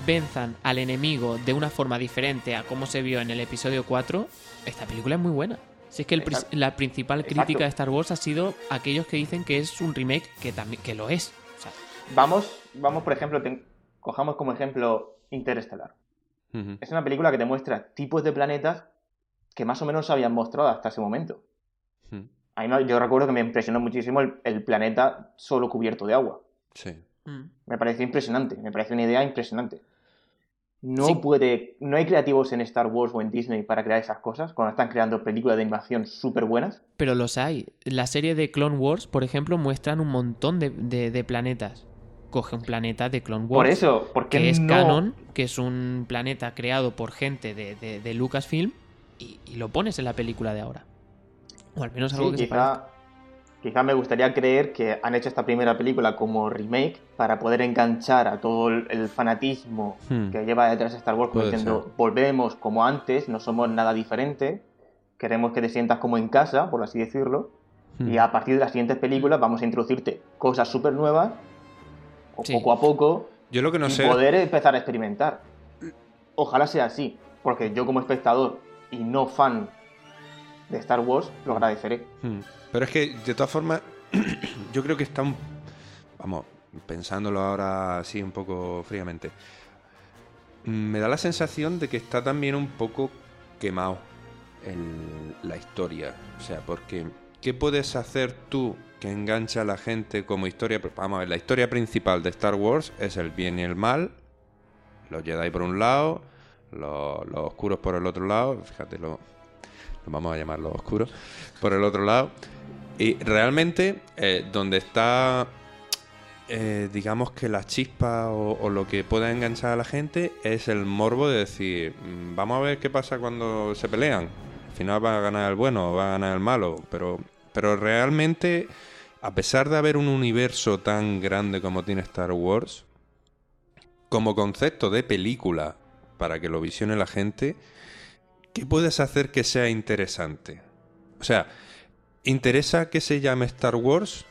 venzan al enemigo de una forma diferente a como se vio en el episodio 4, esta película es muy buena. Si es que el la principal Exacto. crítica de Star Wars ha sido aquellos que dicen que es un remake, que también que lo es. O sea, Vamos, vamos por ejemplo, cojamos como ejemplo Interestelar. Es una película que te muestra tipos de planetas que más o menos se habían mostrado hasta ese momento. A mí yo recuerdo que me impresionó muchísimo el, el planeta solo cubierto de agua. Sí. mm. Me pareció impresionante, me pareció una idea impresionante. No Sí. puede, no hay creativos en Star Wars o en Disney para crear esas cosas cuando están creando películas de animación súper buenas. Pero los hay. La serie de Clone Wars, por ejemplo, muestran un montón de, de- de planetas. Coge un planeta de Clone Wars. Por eso, porque que es no... canon, que es un planeta creado por gente de, de- de Lucasfilm, y, y lo pones en la película de ahora. O al menos algo Sí, que se parezca. quizá, quizá me gustaría creer que han hecho esta primera película como remake para poder enganchar a todo el, el fanatismo Hmm. que lleva detrás Star Wars, como diciendo, ser. volvemos como antes, no somos nada diferente, queremos que te sientas como en casa, por así decirlo, Hmm. y a partir de las siguientes películas vamos a introducirte cosas súper nuevas, o Sí. poco a poco, Yo lo que no y sé. poder empezar a experimentar. Ojalá sea así, porque yo como espectador y no fan de Star Wars, lo agradeceré. Mm. Pero es que, de todas formas, yo creo que está un... Vamos, pensándolo ahora así un poco fríamente. mm, Me da la sensación de que está también un poco quemado el- la historia. O sea, porque ¿qué puedes hacer tú que engancha a la gente como historia? Vamos a ver, la historia principal de Star Wars es el bien y el mal. Los Jedi por un lado, los, oscuros por el otro lado. Fíjate, lo, lo vamos a llamar los oscuros. Por el otro lado. Y realmente, eh, donde está, eh, digamos que la chispa o, o lo que pueda enganchar a la gente es el morbo de decir, "Mm, vamos a ver qué pasa cuando se pelean. Al final va a ganar el bueno o va a ganar el malo. Pero, pero realmente, a pesar de haber un universo tan grande como tiene Star Wars, como concepto de película, para que lo visione la gente, ¿qué puedes hacer que sea interesante? O sea, ¿interesa que se llame Star Wars?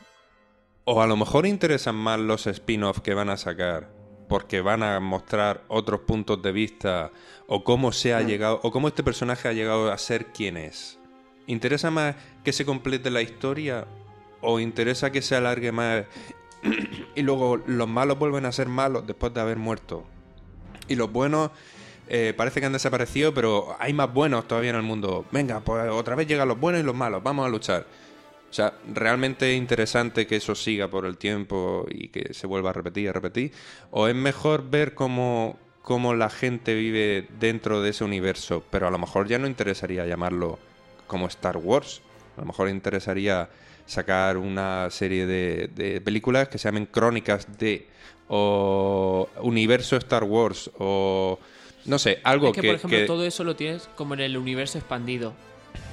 O a lo mejor interesan más los spin-offs que van a sacar, porque van a mostrar otros puntos de vista, o cómo se ha llegado, o cómo este personaje ha llegado a ser quien es. ¿Interesa más que se complete la historia? ¿O interesa que se alargue más y luego los malos vuelven a ser malos después de haber muerto? Y los buenos eh, parece que han desaparecido, pero hay más buenos todavía en el mundo. Venga, pues otra vez llegan los buenos y los malos, vamos a luchar. O sea, realmente es interesante que eso siga por el tiempo y que se vuelva a repetir y a repetir. ¿O es mejor ver cómo, cómo la gente vive dentro de ese universo? Pero a lo mejor ya no interesaría llamarlo como Star Wars. A lo mejor interesaría sacar una serie de, de películas que se llamen Crónicas de o Universo Star Wars o no sé, algo es que, que, por ejemplo, que- todo eso lo tienes como en el universo expandido.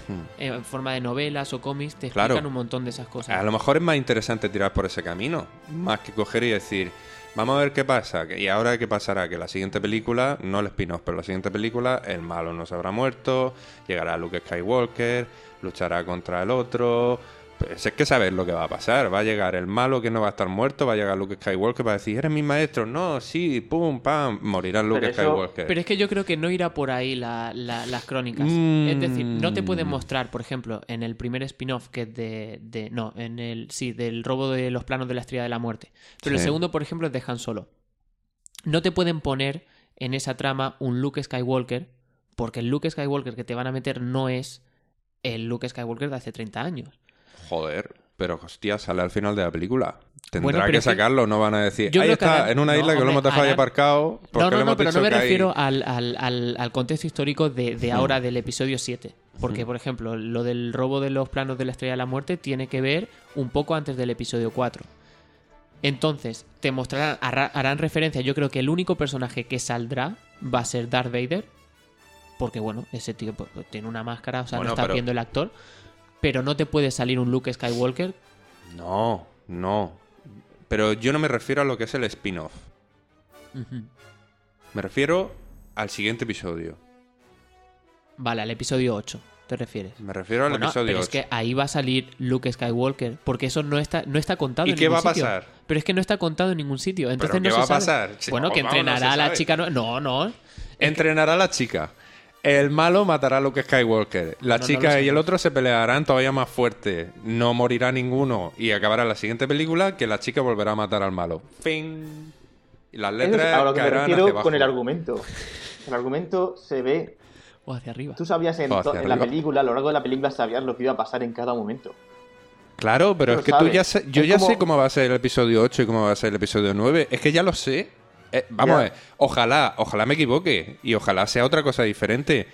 Hmm. En forma de novelas o cómics, te Claro. explican un montón de esas cosas. A lo mejor es más interesante tirar por ese camino, más que coger y decir, vamos a ver qué pasa, que- y ahora qué pasará, que la siguiente película, no el spin-off, pero la siguiente película, el malo no se habrá muerto, llegará Luke Skywalker, luchará contra el otro, pues es que sabes lo que va a pasar, va a llegar el malo que no va a estar muerto, va a llegar Luke Skywalker para decir, eres mi maestro, no, sí, pum, pam, morirá Luke Pero eso- Skywalker. Pero es que yo creo que no irá por ahí la- la- las crónicas. Mm. Es decir, no te pueden mostrar, por ejemplo, en el primer spin-off que es de, de- No, en el. Sí, del robo de los planos de la estrella de la muerte. Pero el segundo, por ejemplo, es de Han Solo. No te pueden poner en esa trama un Luke Skywalker, porque el Luke Skywalker que te van a meter no es el Luke Skywalker de hace 30 años. Joder, pero hostia, sale al final de la película. Tendrá Bueno, que sacarlo, no van a decir. Yo Ahí que está, en una no, isla que lo hemos dejado ahí harán- aparcado. porque No, no, hemos no, pero no me hay- refiero al, al- al- al contexto histórico de, de Hmm. ahora del episodio 7. Porque, Hmm. por ejemplo, lo del robo de los planos de la Estrella de la Muerte tiene que ver un poco antes del episodio 4. Entonces, te mostrarán, hará- harán referencia. Yo creo que el único personaje que saldrá va a ser Darth Vader. Porque, bueno, ese tío pues, tiene una máscara, o sea, Bueno, no está pero- viendo el actor. Pero no te puede salir un Luke Skywalker. No, no. Pero yo no me refiero a lo que es el spin-off. Me refiero al siguiente episodio. Vale, al episodio 8, ¿te refieres? Me refiero al Bueno, episodio pero 8. es que ahí va a salir Luke Skywalker, porque eso no está, no está contado ¿Y en qué ningún va a sitio. pasar? Pero es que no está contado en ningún sitio. Entonces ¿Pero no qué se va a pasar? Bueno, que vamos, no entrenará a la chica. No, no. no. Entrenará a la chica. El malo matará a Luke Skywalker. La No, chica y el otro se pelearán todavía más fuerte. No morirá ninguno. Y acabará la siguiente película que la chica volverá a matar al malo. Fin. Y las Eso es letras a lo que me hacia refiero abajo. con el argumento. El argumento se ve. O hacia arriba. Tú sabías en, la película, a lo largo de la película, sabías lo que iba a pasar en cada momento. Claro, pero Tú es que tú ya sé, yo Es ya como- sé cómo va a ser el episodio 8 y cómo va a ser el episodio 9. Es que ya lo sé. Eh, vamos a ver, ojalá, ojalá me equivoque y ojalá sea otra cosa diferente.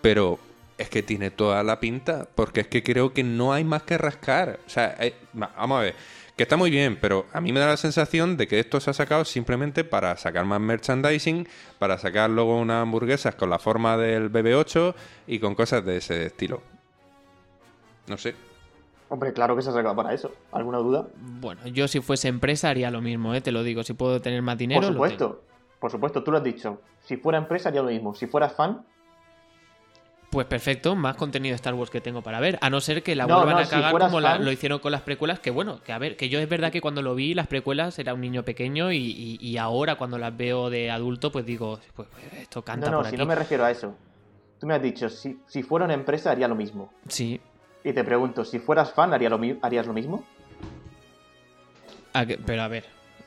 Pero es que tiene toda la pinta, porque es que creo que no hay más que rascar. O sea, eh, va- vamos a ver, que está muy bien, pero a mí me da la sensación de que esto se ha sacado simplemente para sacar más merchandising, para sacar luego unas hamburguesas con la forma del BB8 y con cosas de ese estilo. No sé. Hombre, claro que se ha sacado para eso. ¿Alguna duda? Bueno, yo si fuese empresa haría lo mismo, ¿eh? te lo digo. Si puedo tener más dinero, Por lo tengo. supuesto. Por supuesto, tú lo has dicho. Si fuera empresa haría lo mismo. Si fueras fan, Pues perfecto, más contenido de Star Wars que tengo para ver. A no ser que la No, vuelvan no, a cagar como la- lo hicieron con las precuelas. Que bueno, que a ver, que yo es verdad que cuando lo vi, las precuelas era un niño pequeño y, y- y ahora cuando las veo de adulto, pues digo, pues esto canta no, no, por si aquí. no me refiero a eso. Tú me has dicho, si, si fuera una empresa haría lo mismo. Sí. Y te pregunto, si fueras fan, ¿haría lo mi- ¿harías lo mismo? A que- pero a ver,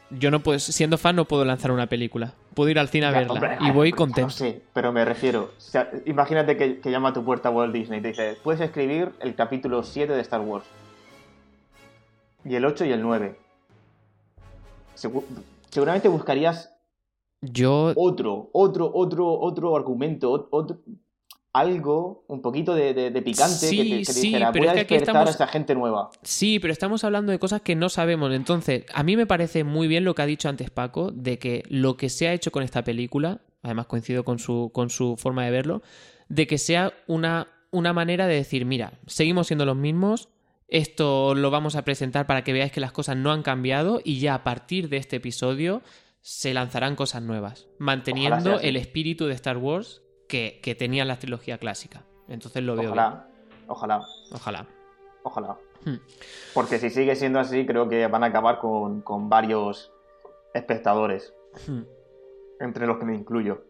yo no puedo, siendo fan no puedo lanzar una película. Puedo ir al cine a Ya, verla hombre, y voy No contento. sé, pero me refiero. o sea, imagínate que, que llama a tu puerta Walt Disney y te dice: Puedes escribir el capítulo 7 de Star Wars. Y el 8 y el 9. Segu- seguramente buscarías Yo otro, otro, otro, otro argumento, ot- otro, algo, un poquito de, de- de picante Sí, que te, que te sí, dijera: pero Voy a que aquí despertar estamos- a esa gente nueva. Sí, pero estamos hablando de cosas que no sabemos. Entonces, a mí me parece muy bien lo que ha dicho antes Paco, de que lo que se ha hecho con esta película, además coincido con su, con su forma de verlo, de que sea una, una manera de decir, mira, seguimos siendo los mismos, esto lo vamos a presentar para que veáis que las cosas no han cambiado y ya a partir de este episodio se lanzarán cosas nuevas, manteniendo el espíritu de Star Wars que, que tenía la trilogía clásica. Entonces lo veo Ojalá, ojalá, bien. Ojalá. ojalá. Hmm. Porque si sigue siendo así, creo que van a acabar con, con varios espectadores, Hmm. entre los que me incluyo.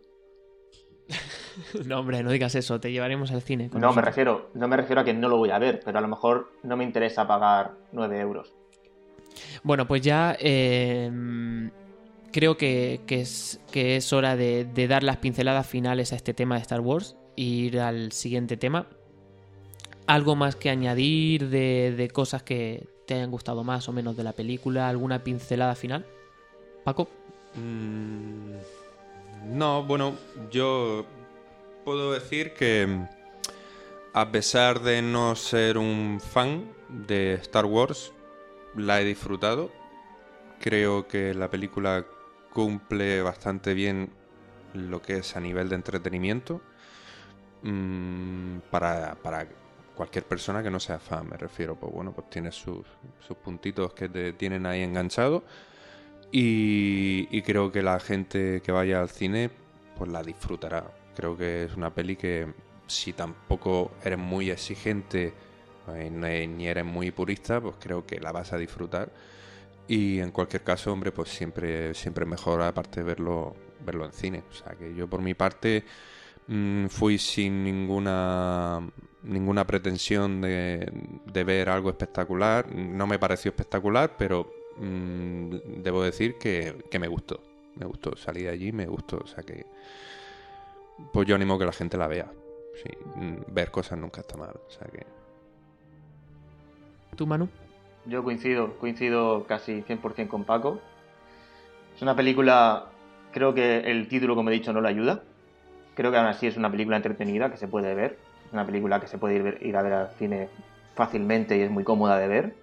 No, hombre, no digas eso, te llevaremos al cine. con No me refiero, no me refiero a que no lo voy a ver, pero a lo mejor no me interesa pagar 9 euros. Bueno, pues ya eh, creo que, que es, que es hora de, dar las pinceladas finales a este tema de Star Wars e ir al siguiente tema. ¿Algo más que añadir de, de cosas que te hayan gustado más o menos de la película? ¿Alguna pincelada final? Paco. Mm, No, bueno, yo puedo decir que a pesar de no ser un fan de Star Wars, la he disfrutado. Creo que la película cumple bastante bien lo que es a nivel de entretenimiento. Mm, para, para cualquier persona que no sea fan, me refiero. Pues bueno, pues tiene sus, sus puntitos que te tienen ahí enganchado. Y, creo que la gente que vaya al cine pues la disfrutará. Creo que es una peli que si tampoco eres muy exigente ni- ni eres muy purista, pues creo que la vas a disfrutar. Y en cualquier caso, hombre, pues siempre, siempre mejor aparte verlo, verlo en cine. O sea que yo por mi parte mm, fui sin ninguna ninguna pretensión de, de ver algo espectacular. No me pareció espectacular, pero mm, debo decir que, que me gustó. Me gustó. Salí de allí, me gustó. O sea que. Pues yo animo que la gente la vea. Mm, ver cosas nunca está mal. O sea que. ¿Tú, Manu? Yo coincido, coincido casi 100% con Paco. Es una película, creo que el título, como he dicho, no le ayuda. Creo que aún así es una película entretenida que se puede ver. Una película que se puede ir, ir a ver al cine fácilmente y es muy cómoda de ver.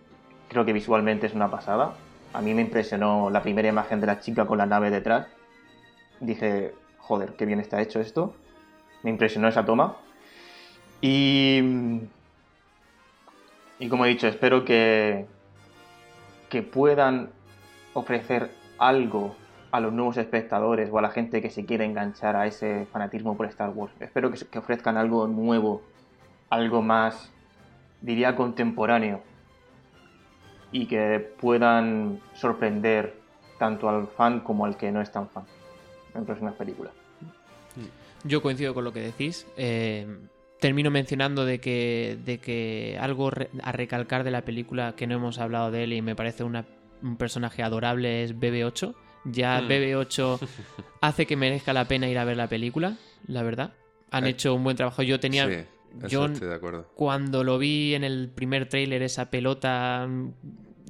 Creo que visualmente es una pasada. A mí me impresionó la primera imagen de la chica con la nave detrás. Dije, joder, qué bien está hecho esto. Me impresionó esa toma. Y y como he dicho, espero que, que puedan ofrecer algo a los nuevos espectadores o a la gente que se quiere enganchar a ese fanatismo por Star Wars. Espero que, ofrezcan algo nuevo, algo más, diría, contemporáneo y que puedan sorprender tanto al fan como al que no es tan fan en próximas películas. Yo coincido con lo que decís. Eh, termino mencionando de que, de que algo re- a recalcar de la película que no hemos hablado de él y me parece una- un personaje adorable es BB8. Ya Hmm. BB8 hace que merezca la pena ir a ver la película, la verdad. Han Eh, hecho un buen trabajo. Yo tenía... Sí, yo- estoy de acuerdo. Cuando lo vi en el primer tráiler, esa pelota mm,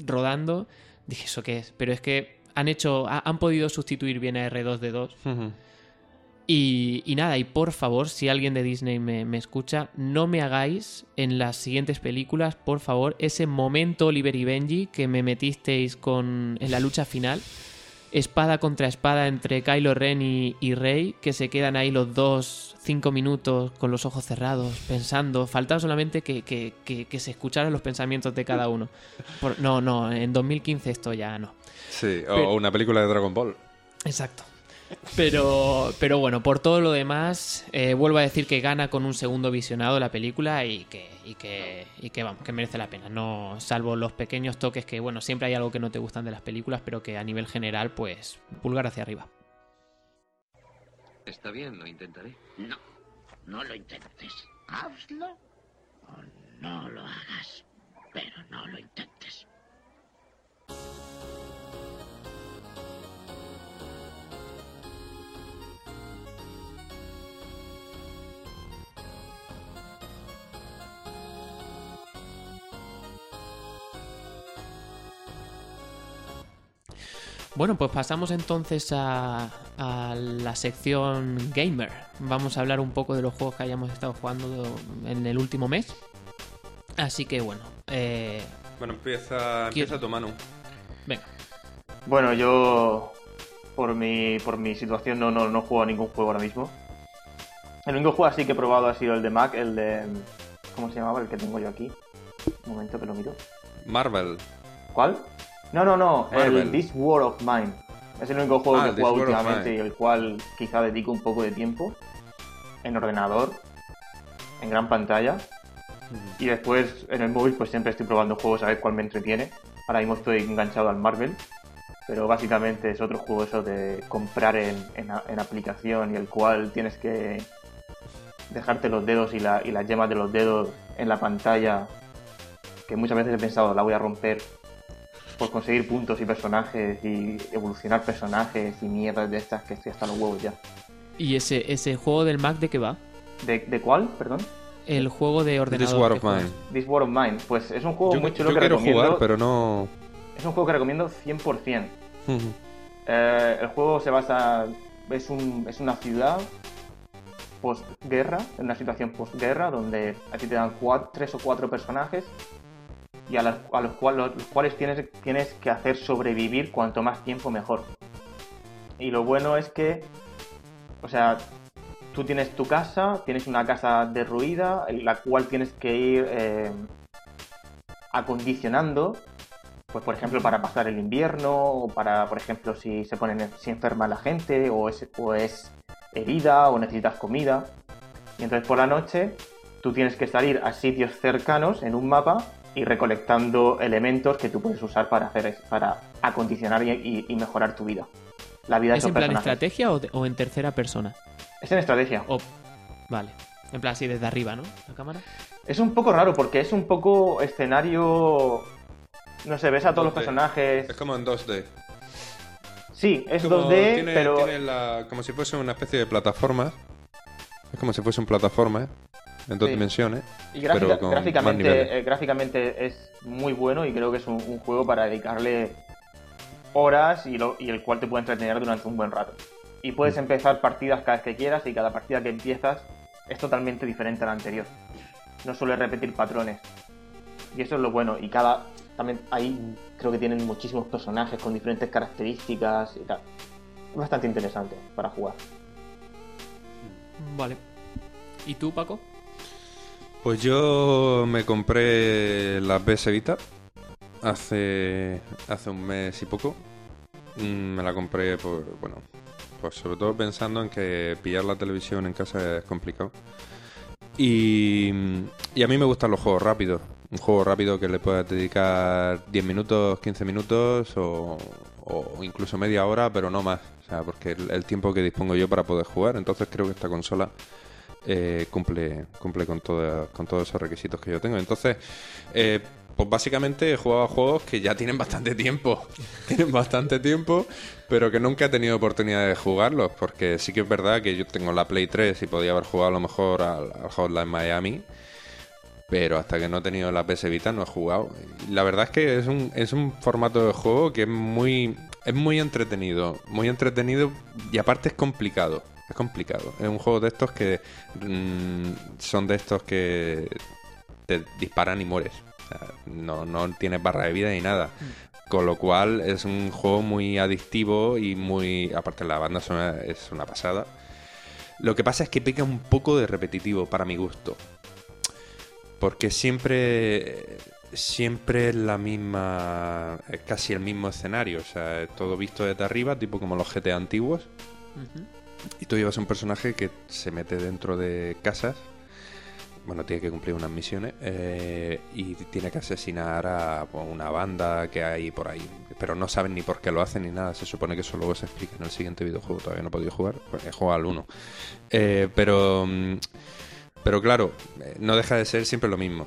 rodando, dije, ¿eso qué es? Pero es que han hecho, ha- han podido sustituir bien a R2D2. Y, y nada, y por favor, si alguien de Disney me, me escucha, no me hagáis en las siguientes películas, por favor, ese momento Oliver y Benji que me metisteis con, en la lucha final. Espada contra espada entre Kylo Ren y, y Rey, que se quedan ahí los dos cinco minutos con los ojos cerrados, pensando. Faltaba solamente que, que- que- que se escucharan los pensamientos de cada uno. Por- no, no, en 2015 esto ya no. Sí, o Pero- una película de Dragon Ball. Exacto. Pero, pero bueno, por todo lo demás, eh, vuelvo a decir que gana con un segundo visionado la película y que, y que, y que vamos, que merece la pena. No, salvo los pequeños toques que, bueno, siempre hay algo que no te gustan de las películas, pero que a nivel general, pues, pulgar hacia arriba. Está bien, lo intentaré. No, no lo intentes. Hazlo o no lo hagas. Pero no lo intentes. Bueno, pues pasamos entonces a, a la sección gamer. Vamos a hablar un poco de los juegos que hayamos estado jugando en el último mes. Así que bueno, eh, Bueno, empieza, empieza tu mano. venga. Bueno, yo por mi, por mi situación no, no, no juego a ningún juego ahora mismo. El único juego así que he probado ha sido el de Mac, el de... ¿Cómo se llamaba? El que tengo yo aquí. Un momento que lo miro. Marvel. ¿Cuál? No, no, no, Marvel. el This War of Mine. Es el único juego Ah, que he jugado últimamente y el cual quizá dedico un poco de tiempo. En ordenador, en gran pantalla. Y después en el móvil pues siempre estoy probando juegos a ver cuál me entretiene. Ahora mismo estoy enganchado al Marvel. Pero básicamente es otro juego eso de comprar en, en, en aplicación y el cual tienes que dejarte los dedos y, la, y las yemas de los dedos en la pantalla. Que muchas veces he pensado, la voy a romper por conseguir puntos y personajes y evolucionar personajes y mierdas de estas que estoy hasta los huevos ya. ¿Y ese, ese juego del Mac de qué va? ¿De, de cuál? Perdón. El juego de ordenador. This War of. Mine. This War of Mine. Pues es un juego Yo, muy chulo yo que quiero recomiendo. jugar, pero no. Es un juego que recomiendo 100%. Eh, el juego se basa. Es, un, es una ciudad postguerra, en una situación postguerra, donde a ti te dan cua- tres o cuatro personajes y a, a los, cual- los cuales tienes, que hacer sobrevivir cuanto más tiempo mejor. Y lo bueno es que, o sea, tú tienes tu casa, tienes una casa derruida, la cual tienes que ir eh, acondicionando pues por ejemplo para pasar el invierno o para por ejemplo si se ponen si enferma la gente o o es herida o necesitas comida y entonces por la noche tú tienes que salir a sitios cercanos en un mapa y recolectando elementos que tú puedes usar para hacer para acondicionar y, y- y mejorar tu vida la vida de ¿Es en plan personajes estrategia o, de- o en tercera persona? es en estrategia O- vale. En plan así desde arriba, ¿no? La cámara. Es un poco raro porque es un poco escenario no sé ves a todos los 2D. personajes Es como en 2D. sí es Como 2D tiene- pero tiene la- como si fuese una especie de plataforma. Es como si fuese un plataforma, ¿eh? En dos Sí. dimensiones. Y gráfica- pero con más niveles. gráficamente, eh, gráficamente es muy bueno y creo que es un, un juego para dedicarle horas y, lo- y el cual te puede entretener durante un buen rato. Y puedes Mm. empezar partidas cada vez que quieras y cada partida que empiezas es totalmente diferente a la anterior. No suele repetir patrones. Y eso es lo bueno. Y cada. También ahí creo que tienen muchísimos personajes con diferentes características y tal. Es bastante interesante para jugar. Vale. ¿Y tú, Paco? Pues yo me compré la PS Vita hace, hace un mes y poco. Mm, Me la compré por, bueno, pues sobre todo pensando en que pillar la televisión en casa es complicado. Y, a mí me gustan los juegos rápidos. Un juego rápido que le puedas dedicar 10 minutos, 15 minutos o, o incluso media hora, pero no más. O sea, porque el, el tiempo que dispongo yo para poder jugar. Entonces creo que esta consola eh, cumple, cumple con, todo, con todos esos requisitos que yo tengo. Entonces, eh, pues básicamente he jugado a juegos que ya tienen bastante tiempo. tienen bastante tiempo, pero que nunca he tenido oportunidad de jugarlos. Porque sí que es verdad que yo tengo la Play 3 y podía haber jugado a lo mejor al, al Hotline Miami. Pero hasta que no he tenido la PS Vita no he jugado. La verdad es que es un, es un formato de juego que es muy, es muy entretenido. Muy entretenido y aparte es complicado. Es complicado. Es un juego de estos que mm, son de estos que te disparan y mueres. O sea, no, no tienes barra de vida ni nada. Con lo cual es un juego muy adictivo y muy... Aparte la banda sonora es una pasada. Lo que pasa es que peca un poco de repetitivo para mi gusto. Porque siempre... Siempre es la misma... Es casi el mismo escenario. O sea, es todo visto desde arriba, tipo como los GT antiguos. Ujú. Y tú llevas un personaje que se mete dentro de casas. Bueno, tiene que cumplir unas misiones. eh, y tiene que asesinar a pues, una banda que hay por ahí. Pero no saben ni por qué lo hacen ni nada. Se supone que eso luego se explica en el siguiente videojuego. Todavía no he podido jugar. Pues he jugado al 1. Eh, pero. mm, Pero claro, eh, no deja de ser siempre lo mismo.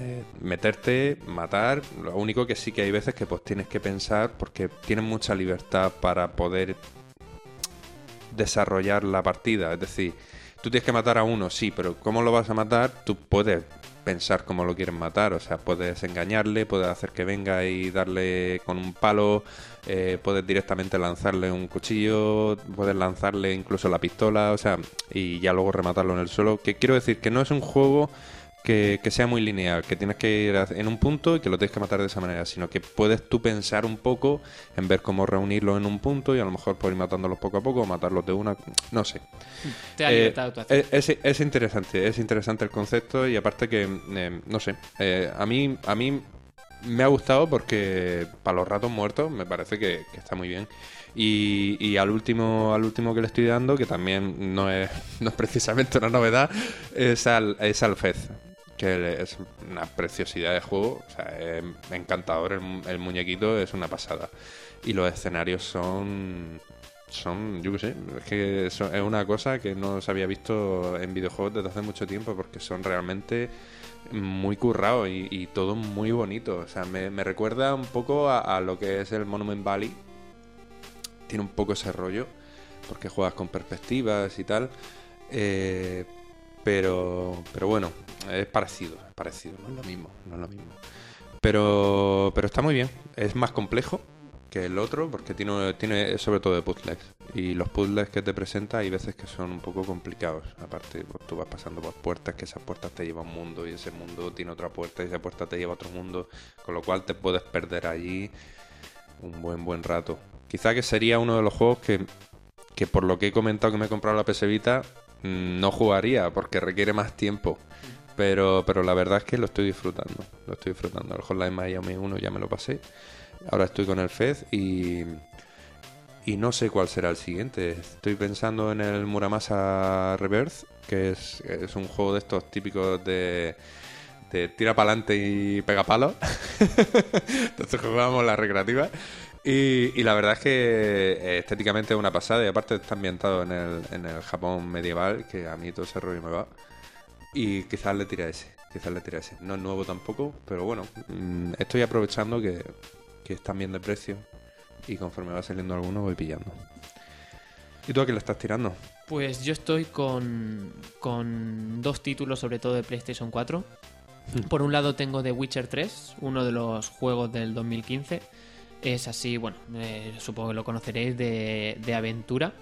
Eh, meterte, matar. Lo único que sí que hay veces que pues tienes que pensar porque tienes mucha libertad para poder desarrollar la partida. Es decir, tú tienes que matar a uno, sí, pero ¿cómo lo vas a matar? Tú puedes pensar cómo lo quieres matar. O sea, puedes engañarle, puedes hacer que venga y darle con un palo, eh, puedes directamente lanzarle un cuchillo, puedes lanzarle incluso la pistola, o sea, y ya luego rematarlo en el suelo. Que quiero decir que no es un juego que, que sea muy lineal, que tienes que ir en un punto y que lo tienes que matar de esa manera, sino que puedes tú pensar un poco en ver cómo reunirlo en un punto y a lo mejor por ir matándolos poco a poco o matarlos de una, no sé. Te da Eh, de actuación. es, es- es interesante, es interesante el concepto y aparte que, eh, no sé, eh, a mí a mí me ha gustado porque para los ratos muertos me parece que, que está muy bien. Y, y al último al último que le estoy dando, que también no es, no es precisamente una novedad, es al, es al Fez, que es una preciosidad de juego, o sea, es encantador, el, mu- el muñequito es una pasada. Y los escenarios son son, yo qué sé, es que es una cosa que no se había visto en videojuegos desde hace mucho tiempo porque son realmente muy currados y, todo muy bonito. O sea, me, me recuerda un poco a, a lo que es el Monument Valley. Tiene un poco ese rollo porque juegas con perspectivas y tal. Eh, pero, pero bueno, es parecido, es parecido, no es lo mismo, no es lo mismo. Pero, pero está muy bien, es más complejo que el otro porque tiene, tiene sobre todo de puzzles. Y los puzzles que te presenta hay veces que son un poco complicados. Aparte, pues, tú vas pasando por puertas, que esas puertas te llevan a un mundo y ese mundo tiene otra puerta y esa puerta te lleva a otro mundo. Con lo cual te puedes perder allí un buen, buen rato. Quizá que sería uno de los juegos que, que por lo que he comentado que me he comprado la PS Vita, no jugaría porque requiere más tiempo. Pero, pero la verdad es que lo estoy disfrutando. Lo estoy disfrutando. El Hotline Miami 1 ya me lo pasé. Ahora estoy con el Fez y, y no sé cuál será el siguiente. Estoy pensando en el Muramasa Reverse, que es, es un juego de estos típicos de, de tira para adelante y pega palo. Entonces jugábamos la recreativa. Y, y la verdad es que eh, estéticamente es una pasada y aparte está ambientado en el, en el Japón medieval, que a mí todo ese rollo me va. Y quizás le tire a ese, quizás le tire a ese. No es nuevo tampoco, pero bueno, mm, estoy aprovechando que, que están bien de precio y conforme va saliendo alguno voy pillando. ¿Y tú a qué le estás tirando? Pues yo estoy con, con dos títulos, sobre todo de PlayStation 4. Por un lado tengo The Witcher 3, uno de los juegos del 2015. Es así, bueno, eh, supongo que lo conoceréis, de, de aventura.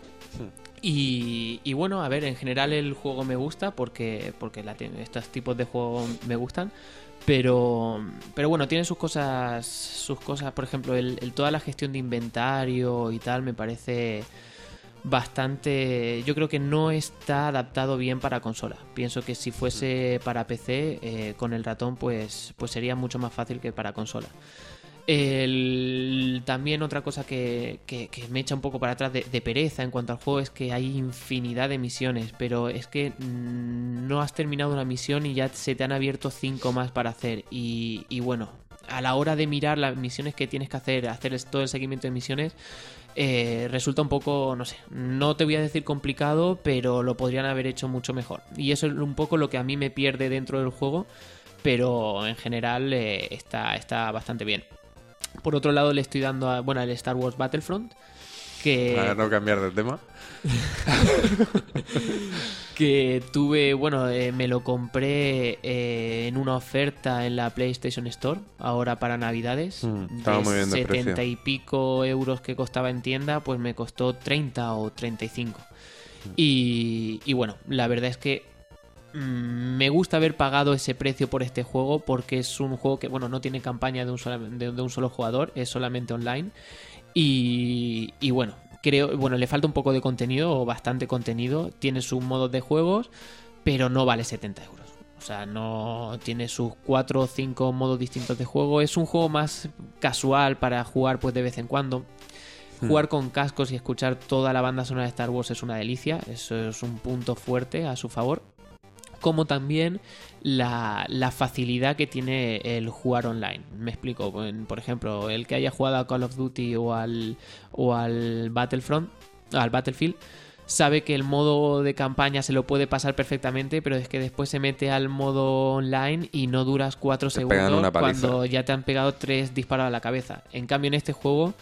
Y, y bueno, a ver, en general el juego me gusta porque, porque la, estos tipos de juegos me gustan. Pero, pero bueno, tiene sus cosas, sus cosas, por ejemplo, el, el- toda la gestión de inventario y tal me parece bastante... Yo creo que no está adaptado bien para consola. Pienso que si fuese para PC, eh, con el ratón, pues, pues sería mucho más fácil que para consola. El- también otra cosa que, me echa un poco para atrás de, pereza en cuanto al juego es que hay infinidad de misiones, pero es que mm, no has terminado una misión y ya se te han abierto cinco más para hacer. Y, bueno, a la hora de mirar las misiones que tienes que hacer, hacer todo el seguimiento de misiones, eh, resulta un poco, no sé, no te voy a decir complicado, pero lo podrían haber hecho mucho mejor. Y eso es un poco lo que a mí me pierde dentro del juego, pero en general eh, está, está bastante bien. Por otro lado, le estoy dando a, bueno, al Star Wars Battlefront, que, Para no cambiar de tema. que tuve, bueno, eh, me lo compré eh, en una oferta en la PlayStation Store, ahora para Navidades. Mm, estaba muy bien de 70 precio. y pico euros que costaba en tienda, pues me costó 30 o 35. Mm. Y, y bueno, la verdad es que me gusta haber pagado ese precio por este juego porque es un juego que, bueno, no tiene campaña de un, sola- de- de un solo jugador, es solamente online. Y, y bueno, creo, bueno, le falta un poco de contenido o bastante contenido. Tiene sus modos de juegos, pero no vale 70 euros. O sea, no tiene sus 4 o 5 modos distintos de juego. Es un juego más casual para jugar pues de vez en cuando. Jugar con cascos y escuchar toda la banda sonora de Star Wars es una delicia. Eso es un punto fuerte a su favor. Como también la, la facilidad que tiene el jugar online. Me explico. Por ejemplo, el que haya jugado a Call of Duty o al, o al Battlefront, al Battlefield, sabe que el modo de campaña se lo puede pasar perfectamente, pero es que después se mete al modo online y no duras 4 Te pegan segundos cuando ya te han pegado 3 disparos a la cabeza. En cambio, en este juego,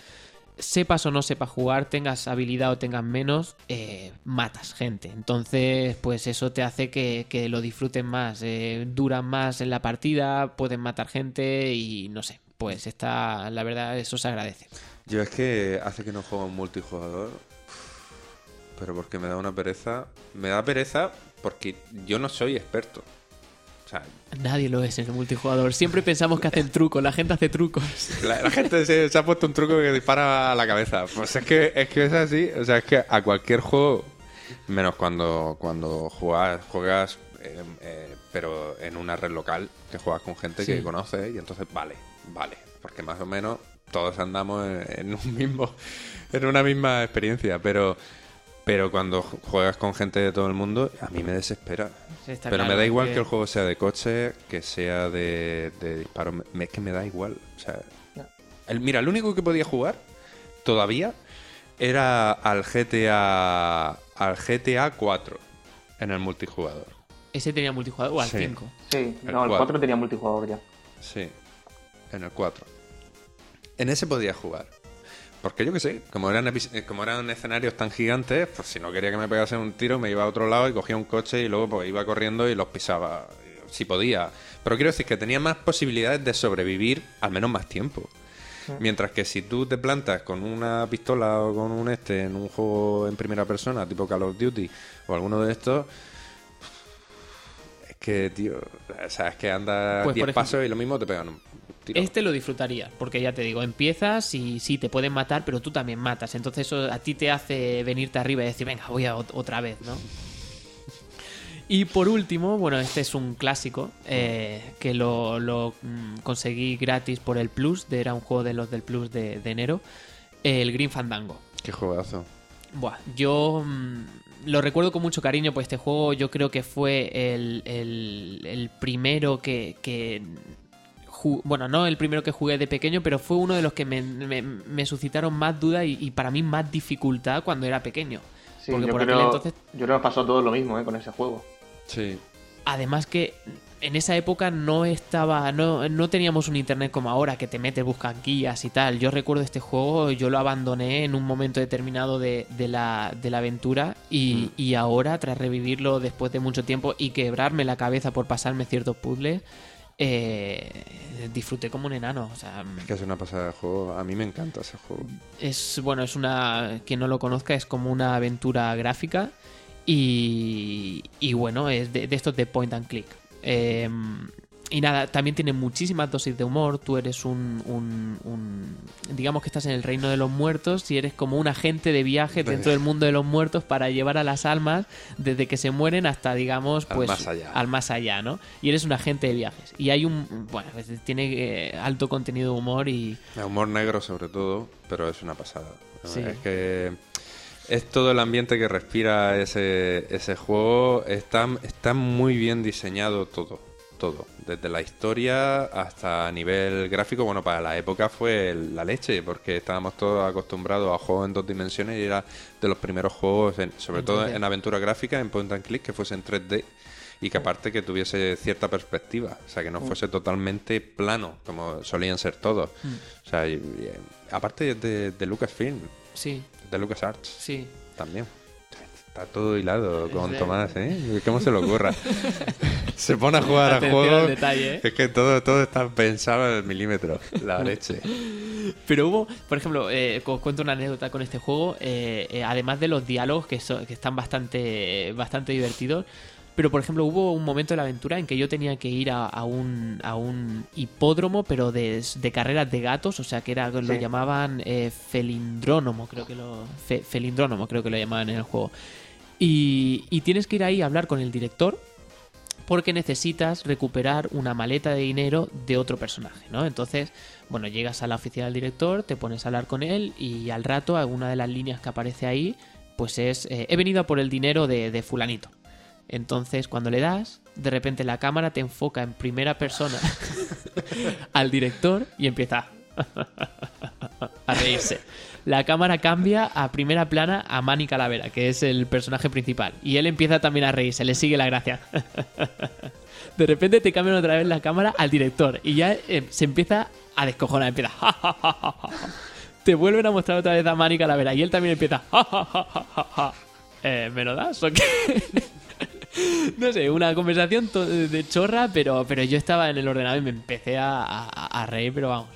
sepas o no sepas jugar, tengas habilidad o tengas menos, eh, matas gente. Entonces, pues eso te hace que, lo disfruten más. eh, duran más en la partida, pueden matar gente y no sé. Pues está, la verdad, eso se agradece. Yo es que hace que no juego un multijugador. Pero porque me da una pereza. Me da pereza porque yo no soy experto. O sea, Nadie lo es en el multijugador. Siempre pensamos que hacen trucos, la gente hace trucos. la, la gente se, se ha puesto un truco que dispara a la cabeza. Pues es que es, que es así. O sea, es que a cualquier juego, menos cuando, cuando juegas, juegas eh, eh, pero en una red local, que juegas con gente Sí. que conoces y entonces vale, vale. Porque más o menos todos andamos en, en un mismo, en una misma experiencia. Pero, pero cuando juegas con gente de todo el mundo, a mí me desespera. Sí, Pero me da igual que- que... el juego sea de coche, que sea de, de disparo. Me- es que me da igual. O sea, el, mira, el único que podía jugar todavía era al GTA al GTA 4 en el multijugador. Ese tenía multijugador o al Sí. 5. Sí, El no, el cuatro. 4 tenía multijugador ya. Sí, en el 4. En ese podía jugar. Porque yo qué sé, como eran, eh, como eran escenarios tan gigantes, pues si no quería que me pegase un tiro, me iba a otro lado y cogía un coche y luego pues iba corriendo y los pisaba. Si podía. Pero quiero decir que tenía más posibilidades de sobrevivir al menos más tiempo. Mientras que si tú te plantas con una pistola o con un este en un juego en primera persona, tipo Call of Duty o alguno de estos, es que, tío, o sea, es que andas Pues, 10 por ejemplo, pasos y lo mismo te pegan un tiro. Este lo disfrutarías, porque ya te digo, empiezas y sí, te pueden matar, pero tú también matas. Entonces eso a ti te hace venirte arriba y decir, venga, voy a ot- otra vez, ¿no? Y por último, bueno, este es un clásico eh, que lo, lo, mm, conseguí gratis por el Plus, de, era un juego de los del Plus de, de enero, el Green Fandango. Qué juegazo. Buah, yo mm, lo recuerdo con mucho cariño, pues este juego yo creo que fue el, el- el primero que... bueno, no el primero que jugué de pequeño, pero fue uno de los que me, me- me suscitaron más duda y, y para mí más dificultad cuando era pequeño. Sí, Porque yo, por creo, aquel entonces yo creo que pasó todo lo mismo eh, con ese juego. Sí. Además que en esa época no estaba, no, no teníamos un internet como ahora que te metes, buscas guías y tal. Yo recuerdo este juego, yo lo abandoné en un momento determinado de, de la, de la aventura y, y ahora, tras revivirlo después de mucho tiempo y quebrarme la cabeza por pasarme ciertos puzzles, eh, disfruté como un enano. O sea, Es que es una pasada de juego. A mí me encanta ese juego. es bueno, es una quien no lo conozca es como una aventura gráfica y, y bueno, es de, de estos de point and click. Eh, y nada, también tiene muchísimas dosis de humor. Tú eres un, un- un- Digamos que estás en el reino de los muertos y eres como un agente de viaje dentro del mundo de los muertos para llevar a las almas desde que se mueren hasta, digamos, Al pues. más allá. al más allá, ¿no? Y eres un agente de viajes. Y hay un. Bueno, pues, tiene eh, alto contenido de humor y. El humor negro sobre todo, pero es una pasada. Sí. Es que es todo el ambiente que respira ese, ese juego. Está, está muy bien diseñado todo. Todo. Desde la historia hasta a nivel gráfico. Bueno, para la época fue la leche, porque estábamos todos acostumbrados a juegos en dos dimensiones y era de los primeros juegos, en- sobre todo 3D. en aventura gráfica, en point and click, que fuese en 3D. Y que aparte que tuviese cierta perspectiva, o sea, que no fuese totalmente plano, como solían ser todos. O sea, y- y, aparte de, de Lucasfilm, Sí, de LucasArts sí. también. Está todo hilado con Sí. Tomás, ¿eh? ¿Cómo se le ocurra? se pone a jugar a juegos. detalle, ¿eh? Es que todo, todo está pensado en el milímetro. La leche. Pero hubo, por ejemplo, eh, os cuento una anécdota con este juego, eh, eh, además de los diálogos que, son- que están bastante, bastante divertidos, pero por ejemplo hubo un momento de la aventura en que yo tenía que ir a, a un, a un hipódromo, pero de, de carreras de gatos, o sea que era lo llamaban eh, felindrónomo, creo que lo fe- felindrónomo creo que lo llamaban en el juego. Y, y tienes que ir ahí a hablar con el director porque necesitas recuperar una maleta de dinero de otro personaje, ¿no? Entonces, bueno, llegas a la oficina del director, te pones a hablar con él y al rato alguna de las líneas que aparece ahí, pues es, eh, he venido a por el dinero de, de fulanito. Entonces, cuando le das, de repente la cámara te enfoca en primera persona al director y empieza a reírse. La cámara cambia a primera plana a Manny Calavera, que es el personaje principal. Y él empieza también a reírse, le sigue la gracia. De repente te cambian otra vez la cámara al director y ya eh, se empieza a descojonar, empieza. Te vuelven a mostrar otra vez a Manny Calavera y él también empieza. Eh, ¿Me lo das o qué? No sé, una conversación de chorra, pero, pero yo estaba en el ordenador y me empecé a, a- a reír, pero vamos.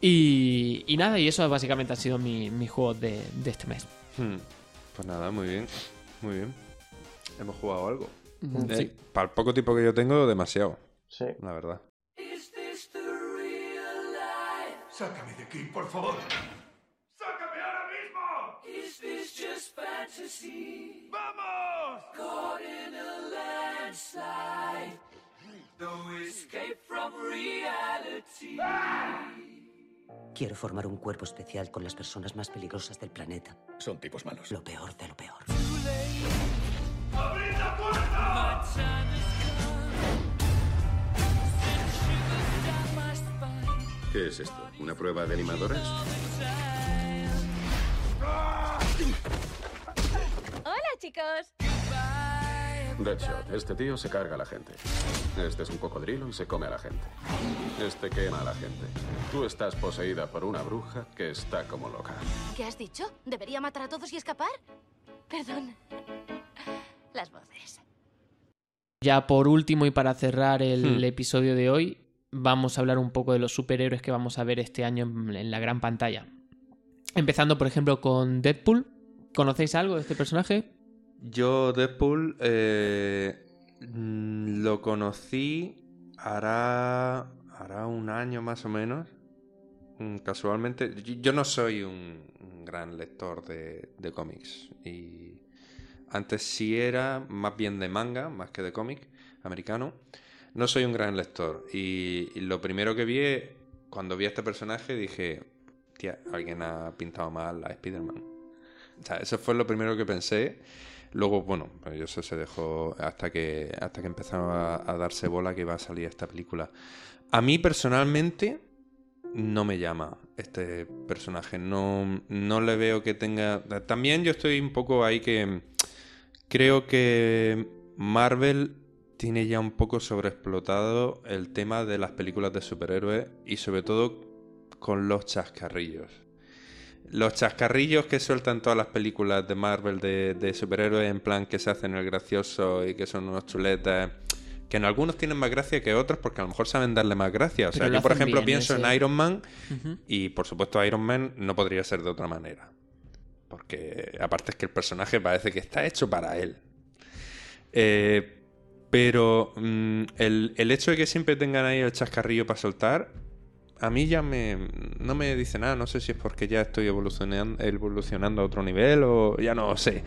Y, y nada, y eso básicamente ha sido mi, mi juego de, de este mes. Hmm. Pues nada, muy bien. Muy bien. Hemos jugado algo. Sí. Para el poco tiempo que yo tengo, demasiado, Sí. la verdad. Sácame de aquí, por favor. ¡Sácame ahora mismo! ¡Vamos! Quiero formar un cuerpo especial con las personas más peligrosas del planeta. Son tipos malos. Lo peor de lo peor. ¡Abrid la puerta! ¿Qué es esto? ¿Una prueba de animadores? Chicos. Deadshot, este tío se carga a la gente. Este es un cocodrilo y se come a la gente. Este quema a la gente. Tú estás poseída por una bruja que está como loca. ¿Qué has dicho? ¿Debería matar a todos y escapar? Perdón. Las voces. Ya por último y para cerrar el Hmm. episodio de hoy, vamos a hablar un poco de los superhéroes que vamos a ver este año en la gran pantalla. Empezando, por ejemplo, con Deadpool. ¿Conocéis algo de este personaje? Yo, Deadpool, eh, mm, lo conocí hará, hará un año más o menos. Mm, Casualmente, yo no soy un, un gran lector de, de cómics. Y antes sí era más bien de manga, más que de cómic americano. No soy un gran lector. Y, y lo primero que vi, cuando vi a este personaje, dije, tía, alguien ha pintado mal a Spider-Man. O sea, eso fue lo primero que pensé. Luego, bueno, pues eso se dejó hasta que, hasta que empezaron a, a darse bola que iba a salir esta película. A mí personalmente no me llama este personaje. No, no le veo que tenga. También yo estoy un poco ahí que creo que Marvel tiene ya un poco sobreexplotado el tema de las películas de superhéroes y sobre todo con los chascarrillos. Los chascarrillos que sueltan todas las películas de Marvel de, de superhéroes en plan que se hacen el gracioso y que son unos chuletas que en algunos tienen más gracia que otros porque a lo mejor saben darle más gracia. O sea, yo por ejemplo bien, pienso ese. en Iron Man y por supuesto Iron Man no podría ser de otra manera. Porque aparte es que el personaje parece que está hecho para él. Eh, Pero mm, el, el hecho de que siempre tengan ahí el chascarrillo para soltar, a mí ya me, no me dice nada. No sé si es porque ya estoy evolucionando, evolucionando a otro nivel o ya no sé.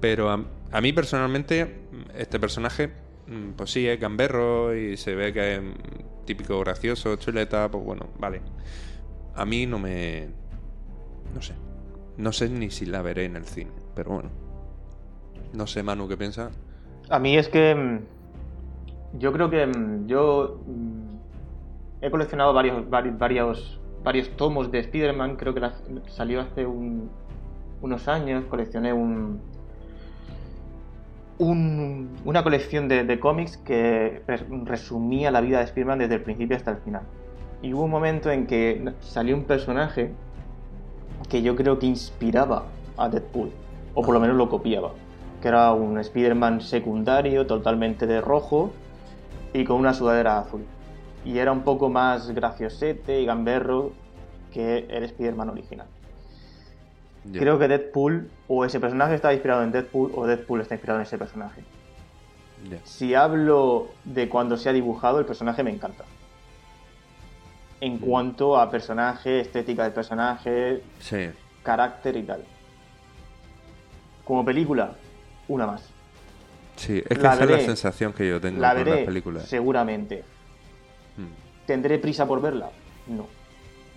Pero a, mí personalmente, este personaje, mm, pues sí, es gamberro y se ve que es mm, típico gracioso, chuleta, pues bueno, vale. A mí no me... No sé. No sé ni si la veré en el cine, pero bueno. No sé, Manu, ¿qué piensas? A mí es que. mm, Yo creo que yo. He coleccionado varios, varios, varios, varios tomos de Spider-Man. Creo que salió hace un- unos años. Coleccioné un. un- una colección de, de cómics que res- resumía la vida de Spider-Man desde el principio hasta el final. Y hubo un momento en que salió un personaje que yo creo que inspiraba a Deadpool. O por lo menos lo copiaba que era un Spider-Man secundario, totalmente de rojo y con una sudadera azul. Y era un poco más graciosete y gamberro que el Spider-Man original. Creo que Deadpool, o ese personaje está inspirado en Deadpool, o Deadpool está inspirado en ese personaje. Si hablo de cuando se ha dibujado, el personaje me encanta. En cuanto a personaje, estética del personaje, Sí. carácter y tal. Como película, una más. Sí, es que La esa es la sensación que yo tengo La con veré, las películas. seguramente. ¿Tendré prisa por verla? No.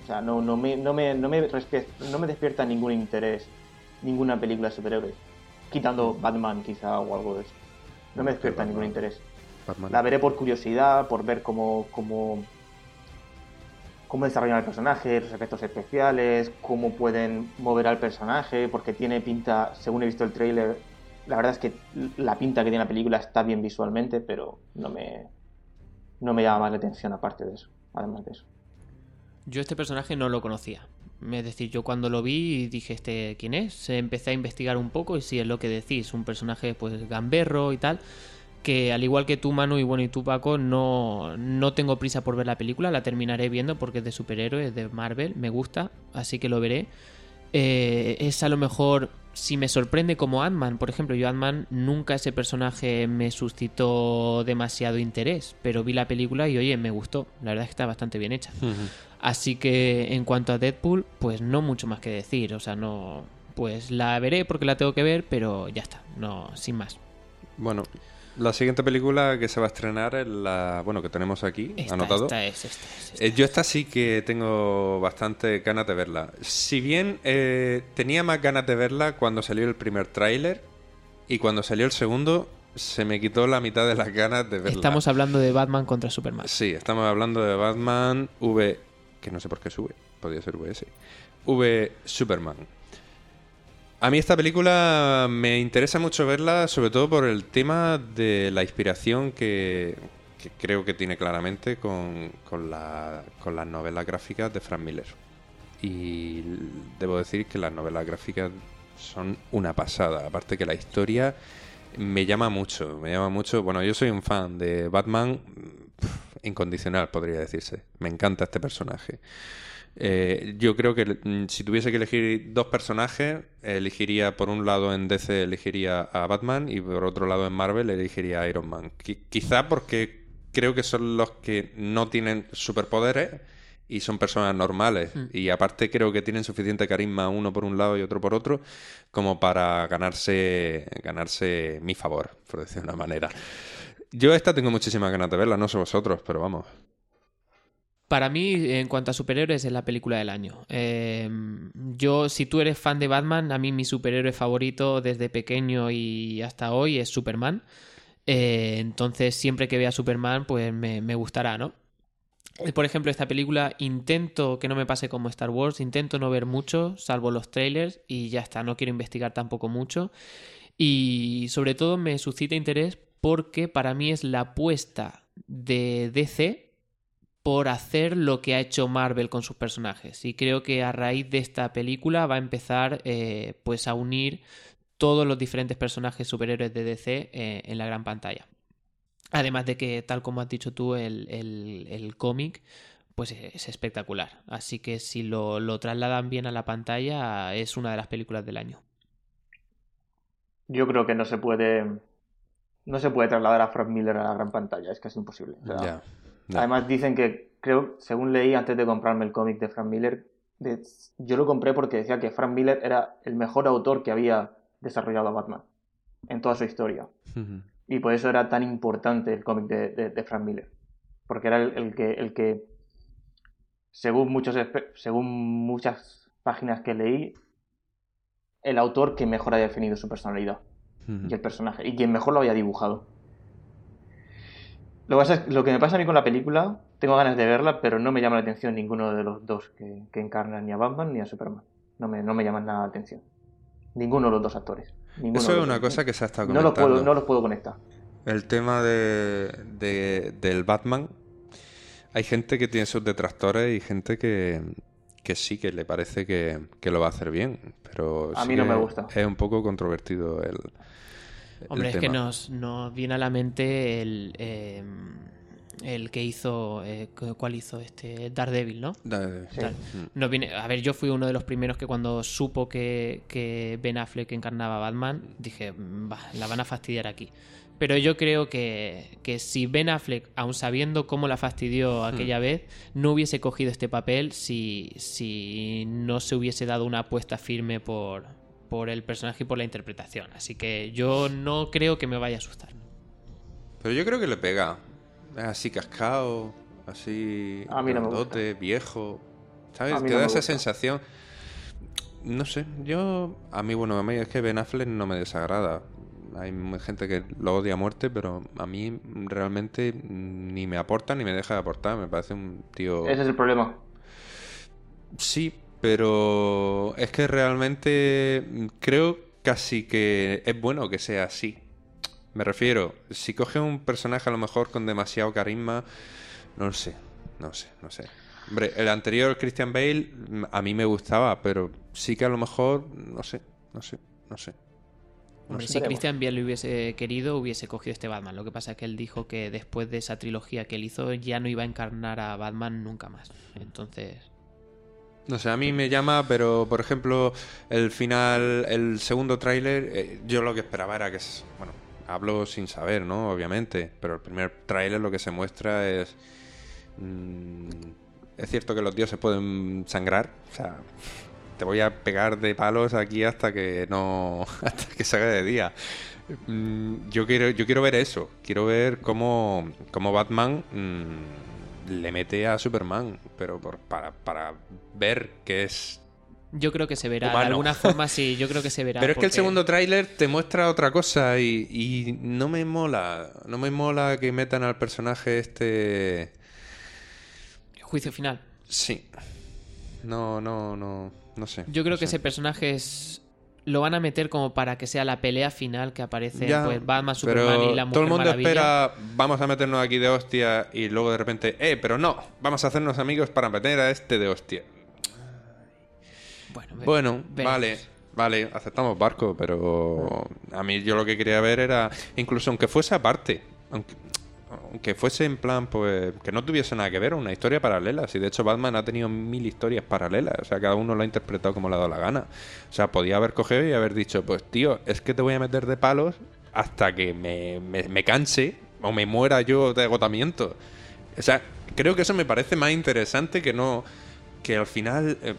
O sea, no, no, me, no, me, no, me, no me despierta ningún interés ninguna película de superhéroes. Quitando Batman quizá o algo de eso. No me despierta Batman. ningún interés. Batman. La veré por curiosidad, por ver cómo, cómo, cómo desarrollan el personaje, los efectos especiales, cómo pueden mover al personaje, porque tiene pinta, según he visto el tráiler, la verdad es que la pinta que tiene la película está bien visualmente, pero no me, no me llama más la atención aparte de eso, además de eso. Yo este personaje no lo conocía. Es decir, yo cuando lo vi dije, ¿este quién es? Empecé a investigar un poco y sí, es lo que decís, un personaje pues gamberro y tal, que al igual que tú Manu y bueno y tú Paco, no, no tengo prisa por ver la película, la terminaré viendo porque es de superhéroes, de Marvel, me gusta, así que lo veré. Eh, es a lo mejor, si me sorprende como Ant-Man, por ejemplo, yo Ant-Man nunca ese personaje me suscitó demasiado interés, pero vi la película y oye, me gustó, la verdad es que está bastante bien hecha. Así que en cuanto a Deadpool, pues no mucho más que decir. O sea, no. Pues la veré porque la tengo que ver, pero ya está. No, sin más. Bueno, la siguiente película que se va a estrenar es la. Bueno, que tenemos aquí, Esta, anotado. esta es, esta es, esta Eh, yo esta sí que tengo bastante ganas de verla. Si bien eh, tenía más ganas de verla cuando salió el primer tráiler y cuando salió el segundo se me quitó la mitad de las ganas de verla. Estamos hablando de Batman contra Superman. Sí, estamos hablando de Batman V, que no sé por qué sube, podría ser VS. V Superman. A mí esta película me interesa mucho verla, sobre todo por el tema de la inspiración que, creo que tiene claramente con, la- las novelas gráficas de Frank Miller. Y debo decir que las novelas gráficas son una pasada. Aparte que la historia me llama mucho, me llama mucho. Bueno, yo soy un fan de Batman incondicional, podría decirse. Me encanta este personaje. Eh, yo creo que mm, si tuviese que elegir dos personajes, elegiría por un lado en DC elegiría a Batman y por otro lado en Marvel elegiría a Iron Man. Qui- quizá porque creo que son los que no tienen superpoderes y son personas normales. Mm. Y aparte creo que tienen suficiente carisma uno por un lado y otro por otro como para ganarse, ganarse mi favor, por decirlo de una manera. Yo esta tengo muchísimas ganas de verla, no sé vosotros, pero vamos. Para mí, en cuanto a superhéroes, es la película del año. Eh, yo, si tú eres fan de Batman, a mí mi superhéroe favorito desde pequeño y hasta hoy es Superman. Eh, entonces, siempre que vea Superman, pues me, me gustará, ¿no? Eh, Por ejemplo, esta película intento que no me pase como Star Wars, intento no ver mucho, salvo los trailers, y ya está, no quiero investigar tampoco mucho. Y sobre todo me suscita interés porque para mí es la apuesta de DC por hacer lo que ha hecho Marvel con sus personajes. Y creo que a raíz de esta película va a empezar eh, pues a unir todos los diferentes personajes superhéroes de DC eh, en la gran pantalla. Además de que, tal como has dicho tú, el, el- el cómic pues es espectacular. Así que si lo, lo trasladan bien a la pantalla, es una de las películas del año. Yo creo que no se puede no se puede trasladar a Frank Miller a la gran pantalla, es casi imposible. O sea, Ya, Además dicen que, creo, según leí antes de comprarme el cómic de Frank Miller, de- yo lo compré porque decía que Frank Miller era el mejor autor que había desarrollado a Batman en toda su historia. Y por eso era tan importante el cómic de, de- de Frank Miller. Porque era el, el que, el que según, muchos, según muchas páginas que leí, el autor que mejor había definido su personalidad Ujú. y el personaje, y quien mejor lo había dibujado. Lo que, pasa es- lo que me pasa a mí con la película, tengo ganas de verla, pero no me llama la atención ninguno de los dos que, que encarnan ni a Batman ni a Superman. No me, no me llaman nada la atención. Ninguno de los dos actores. Ninguno Eso es una cosa que se ha estado no los, comentando. puedo, no los puedo conectar. El tema de, de- del Batman. Hay gente que tiene sus detractores y gente que, que sí que le parece que, que lo va a hacer bien. Pero A sí mí no me gusta. Es un poco controvertido el. Hombre, es que nos, nos viene a la mente el, eh, el que hizo, eh, ¿cuál hizo? Este Daredevil, ¿no? Da- Sí. Tal. Mm. Nos viene, a ver, yo fui uno de los primeros que cuando supo que, que Ben Affleck encarnaba a Batman, dije, "Mm, va, la van a fastidiar aquí. Pero yo creo que, que si Ben Affleck, aun sabiendo cómo la fastidió aquella vez, no hubiese cogido este papel si, si no se hubiese dado una apuesta firme por, por el personaje y por la interpretación. Así que yo no creo que me vaya a asustar. Pero yo creo que le pega. Es así cascado, así. A mí no me viejo. ¿Sabes? Te no da esa gusta. sensación. No sé, yo. A mí, bueno, a mí es que Ben Affleck no me desagrada. Hay gente que lo odia a muerte, pero a mí realmente ni me aporta ni me deja de aportar. Me parece un tío. Ese es el problema. Sí, pero es que realmente mm, creo casi que es bueno que sea así. Me refiero, si coge un personaje a lo mejor con demasiado carisma, no lo sé, no sé, no sé. Hombre, el anterior Christian Bale mm, a mí me gustaba, pero sí que a lo mejor, no sé, no sé, no sé. Hombre, sé. si. Christian Bale lo hubiese querido, hubiese cogido este Batman. Lo que pasa es que él dijo que después de esa trilogía que él hizo, ya no iba a encarnar a Batman nunca más. Entonces, No sé, a mí me llama, pero por ejemplo, el final, el segundo tráiler, eh, yo lo que esperaba era que, es- bueno, hablo sin saber, ¿no? Obviamente, pero el primer tráiler lo que se muestra es... mm, es cierto que los dioses pueden sangrar, o sea, te voy a pegar de palos aquí hasta que no, hasta que se haga de día. Mm, Yo quiero, yo quiero ver eso, quiero ver cómo, cómo Batman mm, le mete a Superman, pero por- para, para ver que es yo creo que se verá. Humano. De alguna forma, sí, yo creo que se verá. Pero es que el segundo tráiler te muestra otra cosa y, y no me mola. No me mola que metan al personaje este. Juicio final. Sí. No, no, no. No sé. Yo creo no que sé. ese personaje es. Lo van a meter como para que sea la pelea final que aparece Ya, pues, Batman, pero Superman y la Mujer todo el mundo Maravilla. espera, vamos a meternos aquí de hostia y luego de repente, eh, pero no, vamos a hacernos amigos para meter a este de hostia. Bueno, Bueno, veremos. vale, vale, aceptamos barco, pero a mí yo lo que quería ver era, incluso aunque fuese aparte, aunque, aunque fuese en plan, pues, que no tuviese nada que ver, una historia paralela. Si de hecho Batman ha tenido mil historias paralelas, o sea, cada uno lo ha interpretado como le ha dado la gana. O sea, podía haber cogido y haber dicho, pues tío, es que te voy a meter de palos hasta que me, me, canse o me muera yo de agotamiento. O sea, creo que eso me parece más interesante que no. Que al final. eh,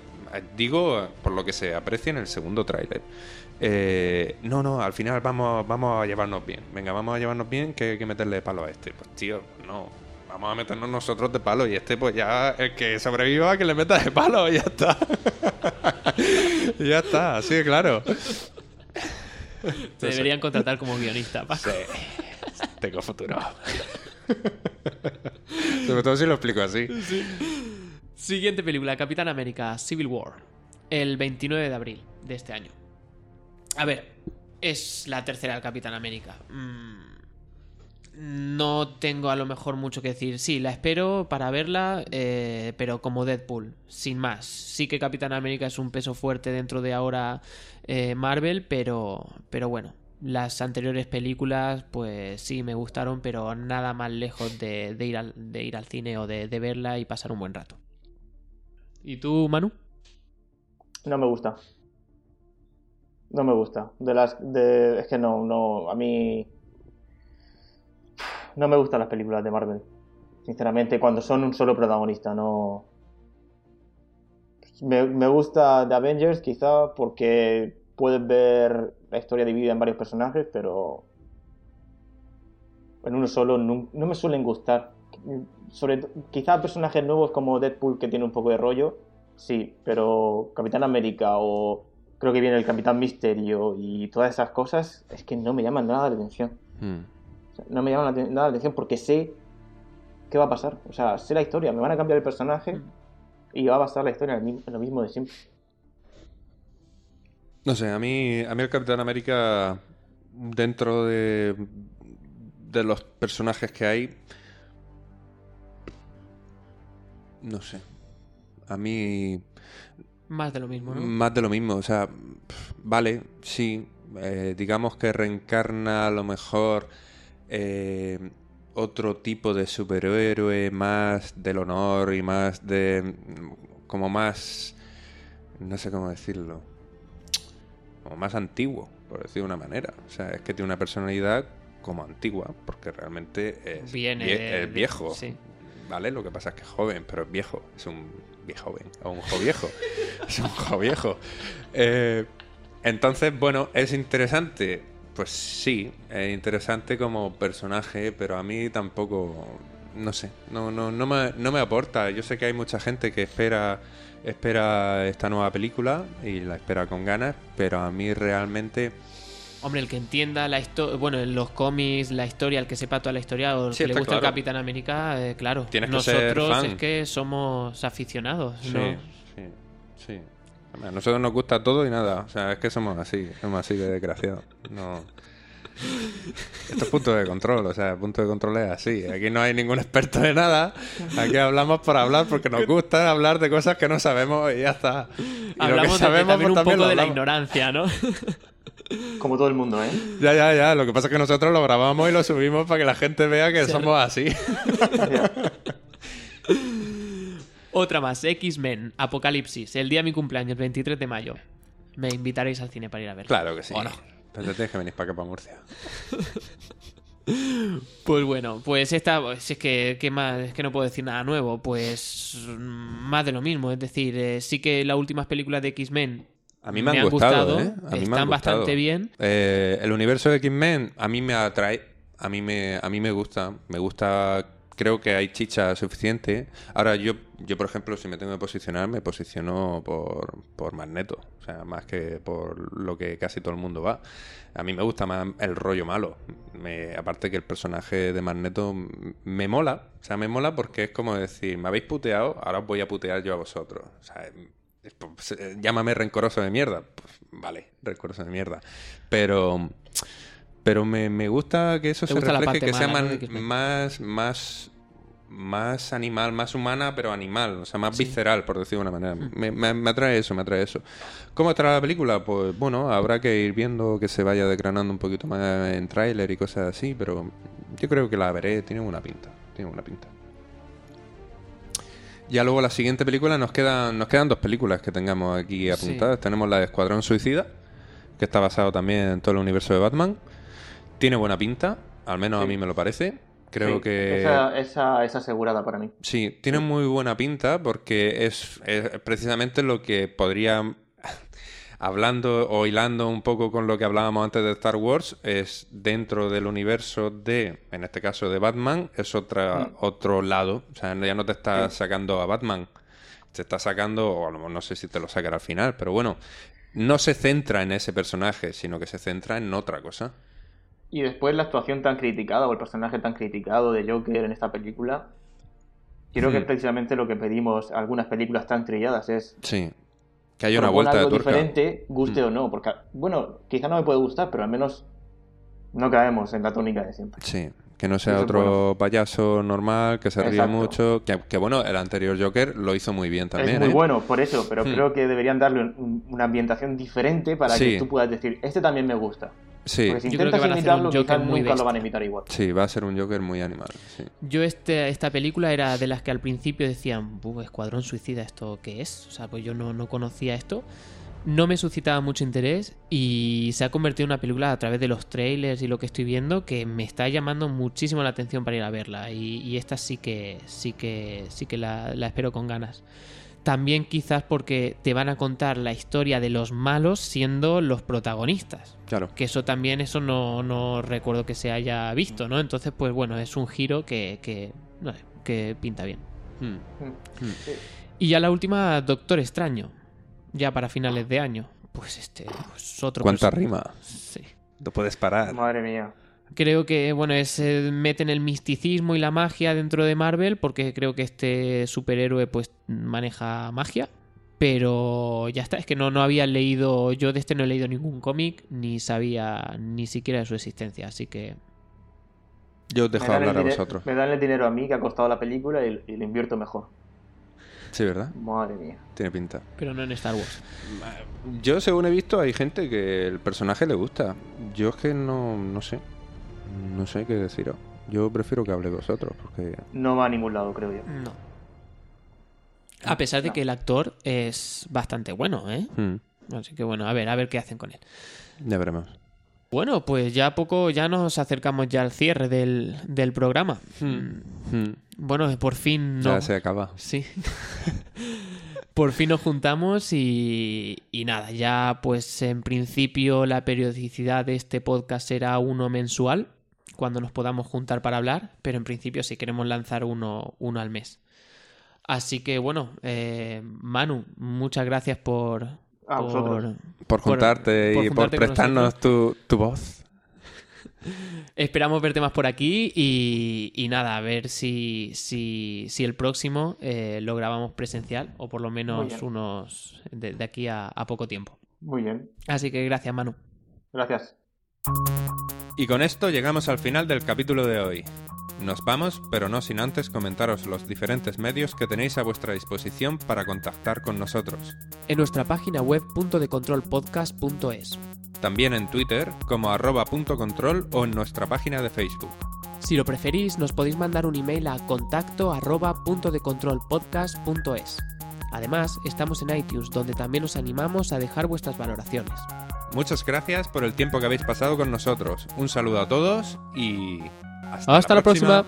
digo, por lo que se aprecia en el segundo tráiler. Eh, no, no, al final vamos, vamos a llevarnos bien. Venga, vamos a llevarnos bien que hay que meterle palo a este. Pues tío, no. Vamos a meternos nosotros de palo y este, pues ya, el que sobreviva, que le meta de palo, y ya está. Ya está, así de claro. Te deberían contratar como guionista. Paco. Tengo futuro. Sobre todo si lo explico así. Siguiente película, Capitán América Civil War. El 29 de abril de este año. A ver, es la tercera del Capitán América. Mm, no tengo a lo mejor mucho que decir. Sí, la espero para verla, eh, pero como Deadpool, sin más. Sí que Capitán América es un peso fuerte dentro de ahora eh, Marvel, pero, pero bueno. Las anteriores películas, pues sí, me gustaron, pero nada más lejos de, ir, al, de ir al cine o de verla y pasar un buen rato. ¿Y tú, Manu? No me gusta. No me gusta. De las, de, es que no, no, a mí. no me gustan las películas de Marvel. Sinceramente, cuando son un solo protagonista, no. Me, me gusta The Avengers, quizá, porque puedes ver la historia dividida en varios personajes, pero. En uno solo no, no me suelen gustar. Sobre, quizá personajes nuevos como Deadpool, que tiene un poco de rollo, sí, pero Capitán América o creo que viene el Capitán Misterio y todas esas cosas, es que no me llaman nada la atención. Mm. O sea, no me llaman nada la atención porque sé qué va a pasar. O sea, sé la historia, me van a cambiar el personaje y va a pasar la historia en lo mismo de siempre. No sé, a mí, a mí el Capitán América, dentro de, de los personajes que hay, no sé. A mí, Más de lo mismo, ¿no? más de lo mismo. O sea, vale, sí. eh, digamos que reencarna a lo mejor eh, otro tipo de superhéroe, más del honor y más de. como más. no sé cómo decirlo. como más antiguo, por decir de una manera. O sea, es que tiene una personalidad como antigua, porque realmente es, Viene vie- de- es viejo. sí. ¿Vale? Lo que pasa es que es joven, pero es viejo. Es un viejo joven. O un jo viejo. es un jo viejo. Eh, entonces, bueno, ¿es interesante? Pues sí, es interesante como personaje, pero a mí tampoco. No sé, no, no, no, me, no me aporta. Yo sé que hay mucha gente que espera, espera esta nueva película y la espera con ganas, pero a mí realmente. Hombre, el que entienda la historia, bueno, en los cómics, la historia, el que sepa toda la historia o el Sí, que le gusta el claro. Capitán América, eh, claro. Tienes que ser Nosotros fan. es que somos aficionados, Sí, ¿no? sí, sí. A nosotros nos gusta todo y nada. O sea, es que somos así, somos así de desgraciados. No. Esto es punto de control, o sea, punto de control es así. Aquí no hay ningún experto de nada. Aquí hablamos por hablar porque nos gusta hablar de cosas que no sabemos y ya está. Y lo que Hablamos de- sabemos, también un también poco de la hablamos. ignorancia, ¿no? Como todo el mundo, ¿eh? Ya, ya, ya. Lo que pasa es que nosotros lo grabamos y lo subimos para que la gente vea que somos así. Otra más, X-Men, Apocalipsis, el día de mi cumpleaños, 23 de mayo. Me invitaréis al cine para ir a verla. Claro que sí. ¿O no? Pero te tienes que venir para acá, para Murcia. Pues bueno, pues esta, pues es que, ¿qué más? Es que no puedo decir nada nuevo. Pues mm, más de lo mismo. Es decir, eh, sí que las últimas películas de X-Men A mí me, han gustado, ¿eh? A mí me están han bastante bien. Eh, el universo de X-Men a mí me atrae, a mí me, a mí me gusta, me gusta, creo que hay chicha suficiente. Ahora yo, yo por ejemplo, si me tengo que posicionar, me posiciono por, por Magneto, o sea, más que por lo que casi todo el mundo va. A mí me gusta más el rollo malo. Me, aparte que el personaje de Magneto me mola, o sea, me mola porque es como decir, me habéis puteado, ahora os voy a putear yo a vosotros. O sea, pues, eh, llámame rencoroso de mierda. Pues, vale, rencoroso de mierda. Pero pero me, me gusta que eso se refleje, que sea man- más, más, más animal, más humana, pero animal. O sea, más Sí. visceral, por decirlo de una manera. Me, me- me atrae eso, me atrae eso. ¿Cómo estará la película? Pues bueno, habrá que ir viendo que se vaya desgranando un poquito más en tráiler y cosas así, pero yo creo que la veré, tiene buena pinta. Tiene buena pinta. Ya luego la siguiente película nos quedan, nos quedan dos películas que tengamos aquí apuntadas. Tenemos la de Escuadrón Suicida, que está basado también en todo el universo de Batman. Tiene buena pinta, al menos a mí me lo parece. Creo Sí, que Esa, esa es asegurada para mí. sí, tiene muy buena pinta porque es, es precisamente lo que podría hablando o hilando un poco con lo que hablábamos antes de Star Wars, es dentro del universo de, en este caso de Batman, es otra, Mm. otro lado. O sea, ya no te está sacando a Batman, te está sacando, o a lo mejor no sé si te lo sacará al final, pero bueno, no se centra en ese personaje, sino que se centra en otra cosa. Y después la actuación tan criticada o el personaje tan criticado de Joker en esta película, creo que Hmm. es precisamente lo que pedimos a algunas películas tan trilladas, es Sí. Que haya una vuelta de algo tuerca. diferente, guste Mm. o no, porque, bueno, quizá no me puede gustar, pero al menos no caemos en la tónica de siempre. Sí, que no sea Eso es otro bueno. payaso normal, que se ríe Exacto. mucho. Que, que bueno, el anterior Joker lo hizo muy bien también. es muy ¿eh? bueno, por eso, pero Hmm. creo que deberían darle un- una ambientación diferente para Sí. que tú puedas decir, este también me gusta. Sí, Porque si Yo creo que intentas van a hacer un quizás Joker muy nunca lo van a imitar igual. sí, va a ser un Joker muy animal. Sí. Yo este, esta película era de las que al principio decían, "Buh, Escuadrón Suicida, ¿esto qué es? O sea, pues yo no, no conocía esto. no me suscitaba mucho interés y se ha convertido en una película a través de los trailers y lo que estoy viendo que me está llamando muchísimo la atención para ir a verla y, y esta sí que sí que sí que la, la espero con ganas. También quizás porque te van a contar la historia de los malos siendo los protagonistas. Claro. Que eso también, eso no, no recuerdo que se haya visto, ¿no? Entonces, pues bueno, es un giro que, que, no sé, que pinta bien. Hmm. Mm. Sí. Y ya la última, Doctor Extraño. Ya para finales de año. Pues este, pues otro ¿Cuánta rima? Sí. No puedes parar. Madre mía. Creo que, bueno, es, eh, meten el misticismo y la magia dentro de Marvel, porque creo que este superhéroe, pues, maneja magia. Pero ya está, es que no, no había leído, yo de este no he leído ningún cómic, ni sabía ni siquiera de su existencia, así que... Yo os dejo el hablar a vosotros. me dan el dinero a mí que ha costado la película y, y lo invierto mejor. Sí, ¿verdad? Madre mía. Tiene pinta. Pero no en Star Wars. Yo, según he visto, hay gente que el personaje le gusta. Yo es que no, no sé. No sé qué deciros. Yo prefiero que hable vosotros, porque... No va a ningún lado, creo yo. No. A pesar de No. que el actor es bastante bueno, ¿eh? hmm, Así que bueno, a ver, a ver qué hacen con él. ya veremos. Bueno, pues ya poco, ya nos acercamos ya al cierre del, del programa. Hmm, Bueno, por fin Ya no. se acaba. Sí. por fin nos juntamos y, y nada, ya pues en principio la periodicidad de este podcast será uno mensual, cuando nos podamos juntar para hablar, pero en principio sí queremos lanzar uno, uno al mes. Así que bueno, eh, Manu, muchas gracias por... A vosotros. Por juntarte por y por prestarnos tu, tu voz. Esperamos verte más por aquí y, y nada, a ver si, si, si el próximo eh, lo grabamos presencial o por lo menos unos de, de aquí a, a poco tiempo. Muy bien. Así que gracias, Manu. Gracias. Y con esto llegamos al final del capítulo de hoy. Nos vamos, pero no sin antes comentaros los diferentes medios que tenéis a vuestra disposición para contactar con nosotros. En nuestra página web puntodecontrolpodcast.es. También en Twitter como arroba punto control o en nuestra página de Facebook. Si lo preferís, nos podéis mandar un email a contacto arroba puntodecontrolpodcast.es. Además, estamos en iTunes, donde también os animamos a dejar vuestras valoraciones. Muchas gracias por el tiempo que habéis pasado con nosotros. Un saludo a todos y... Hasta la próxima.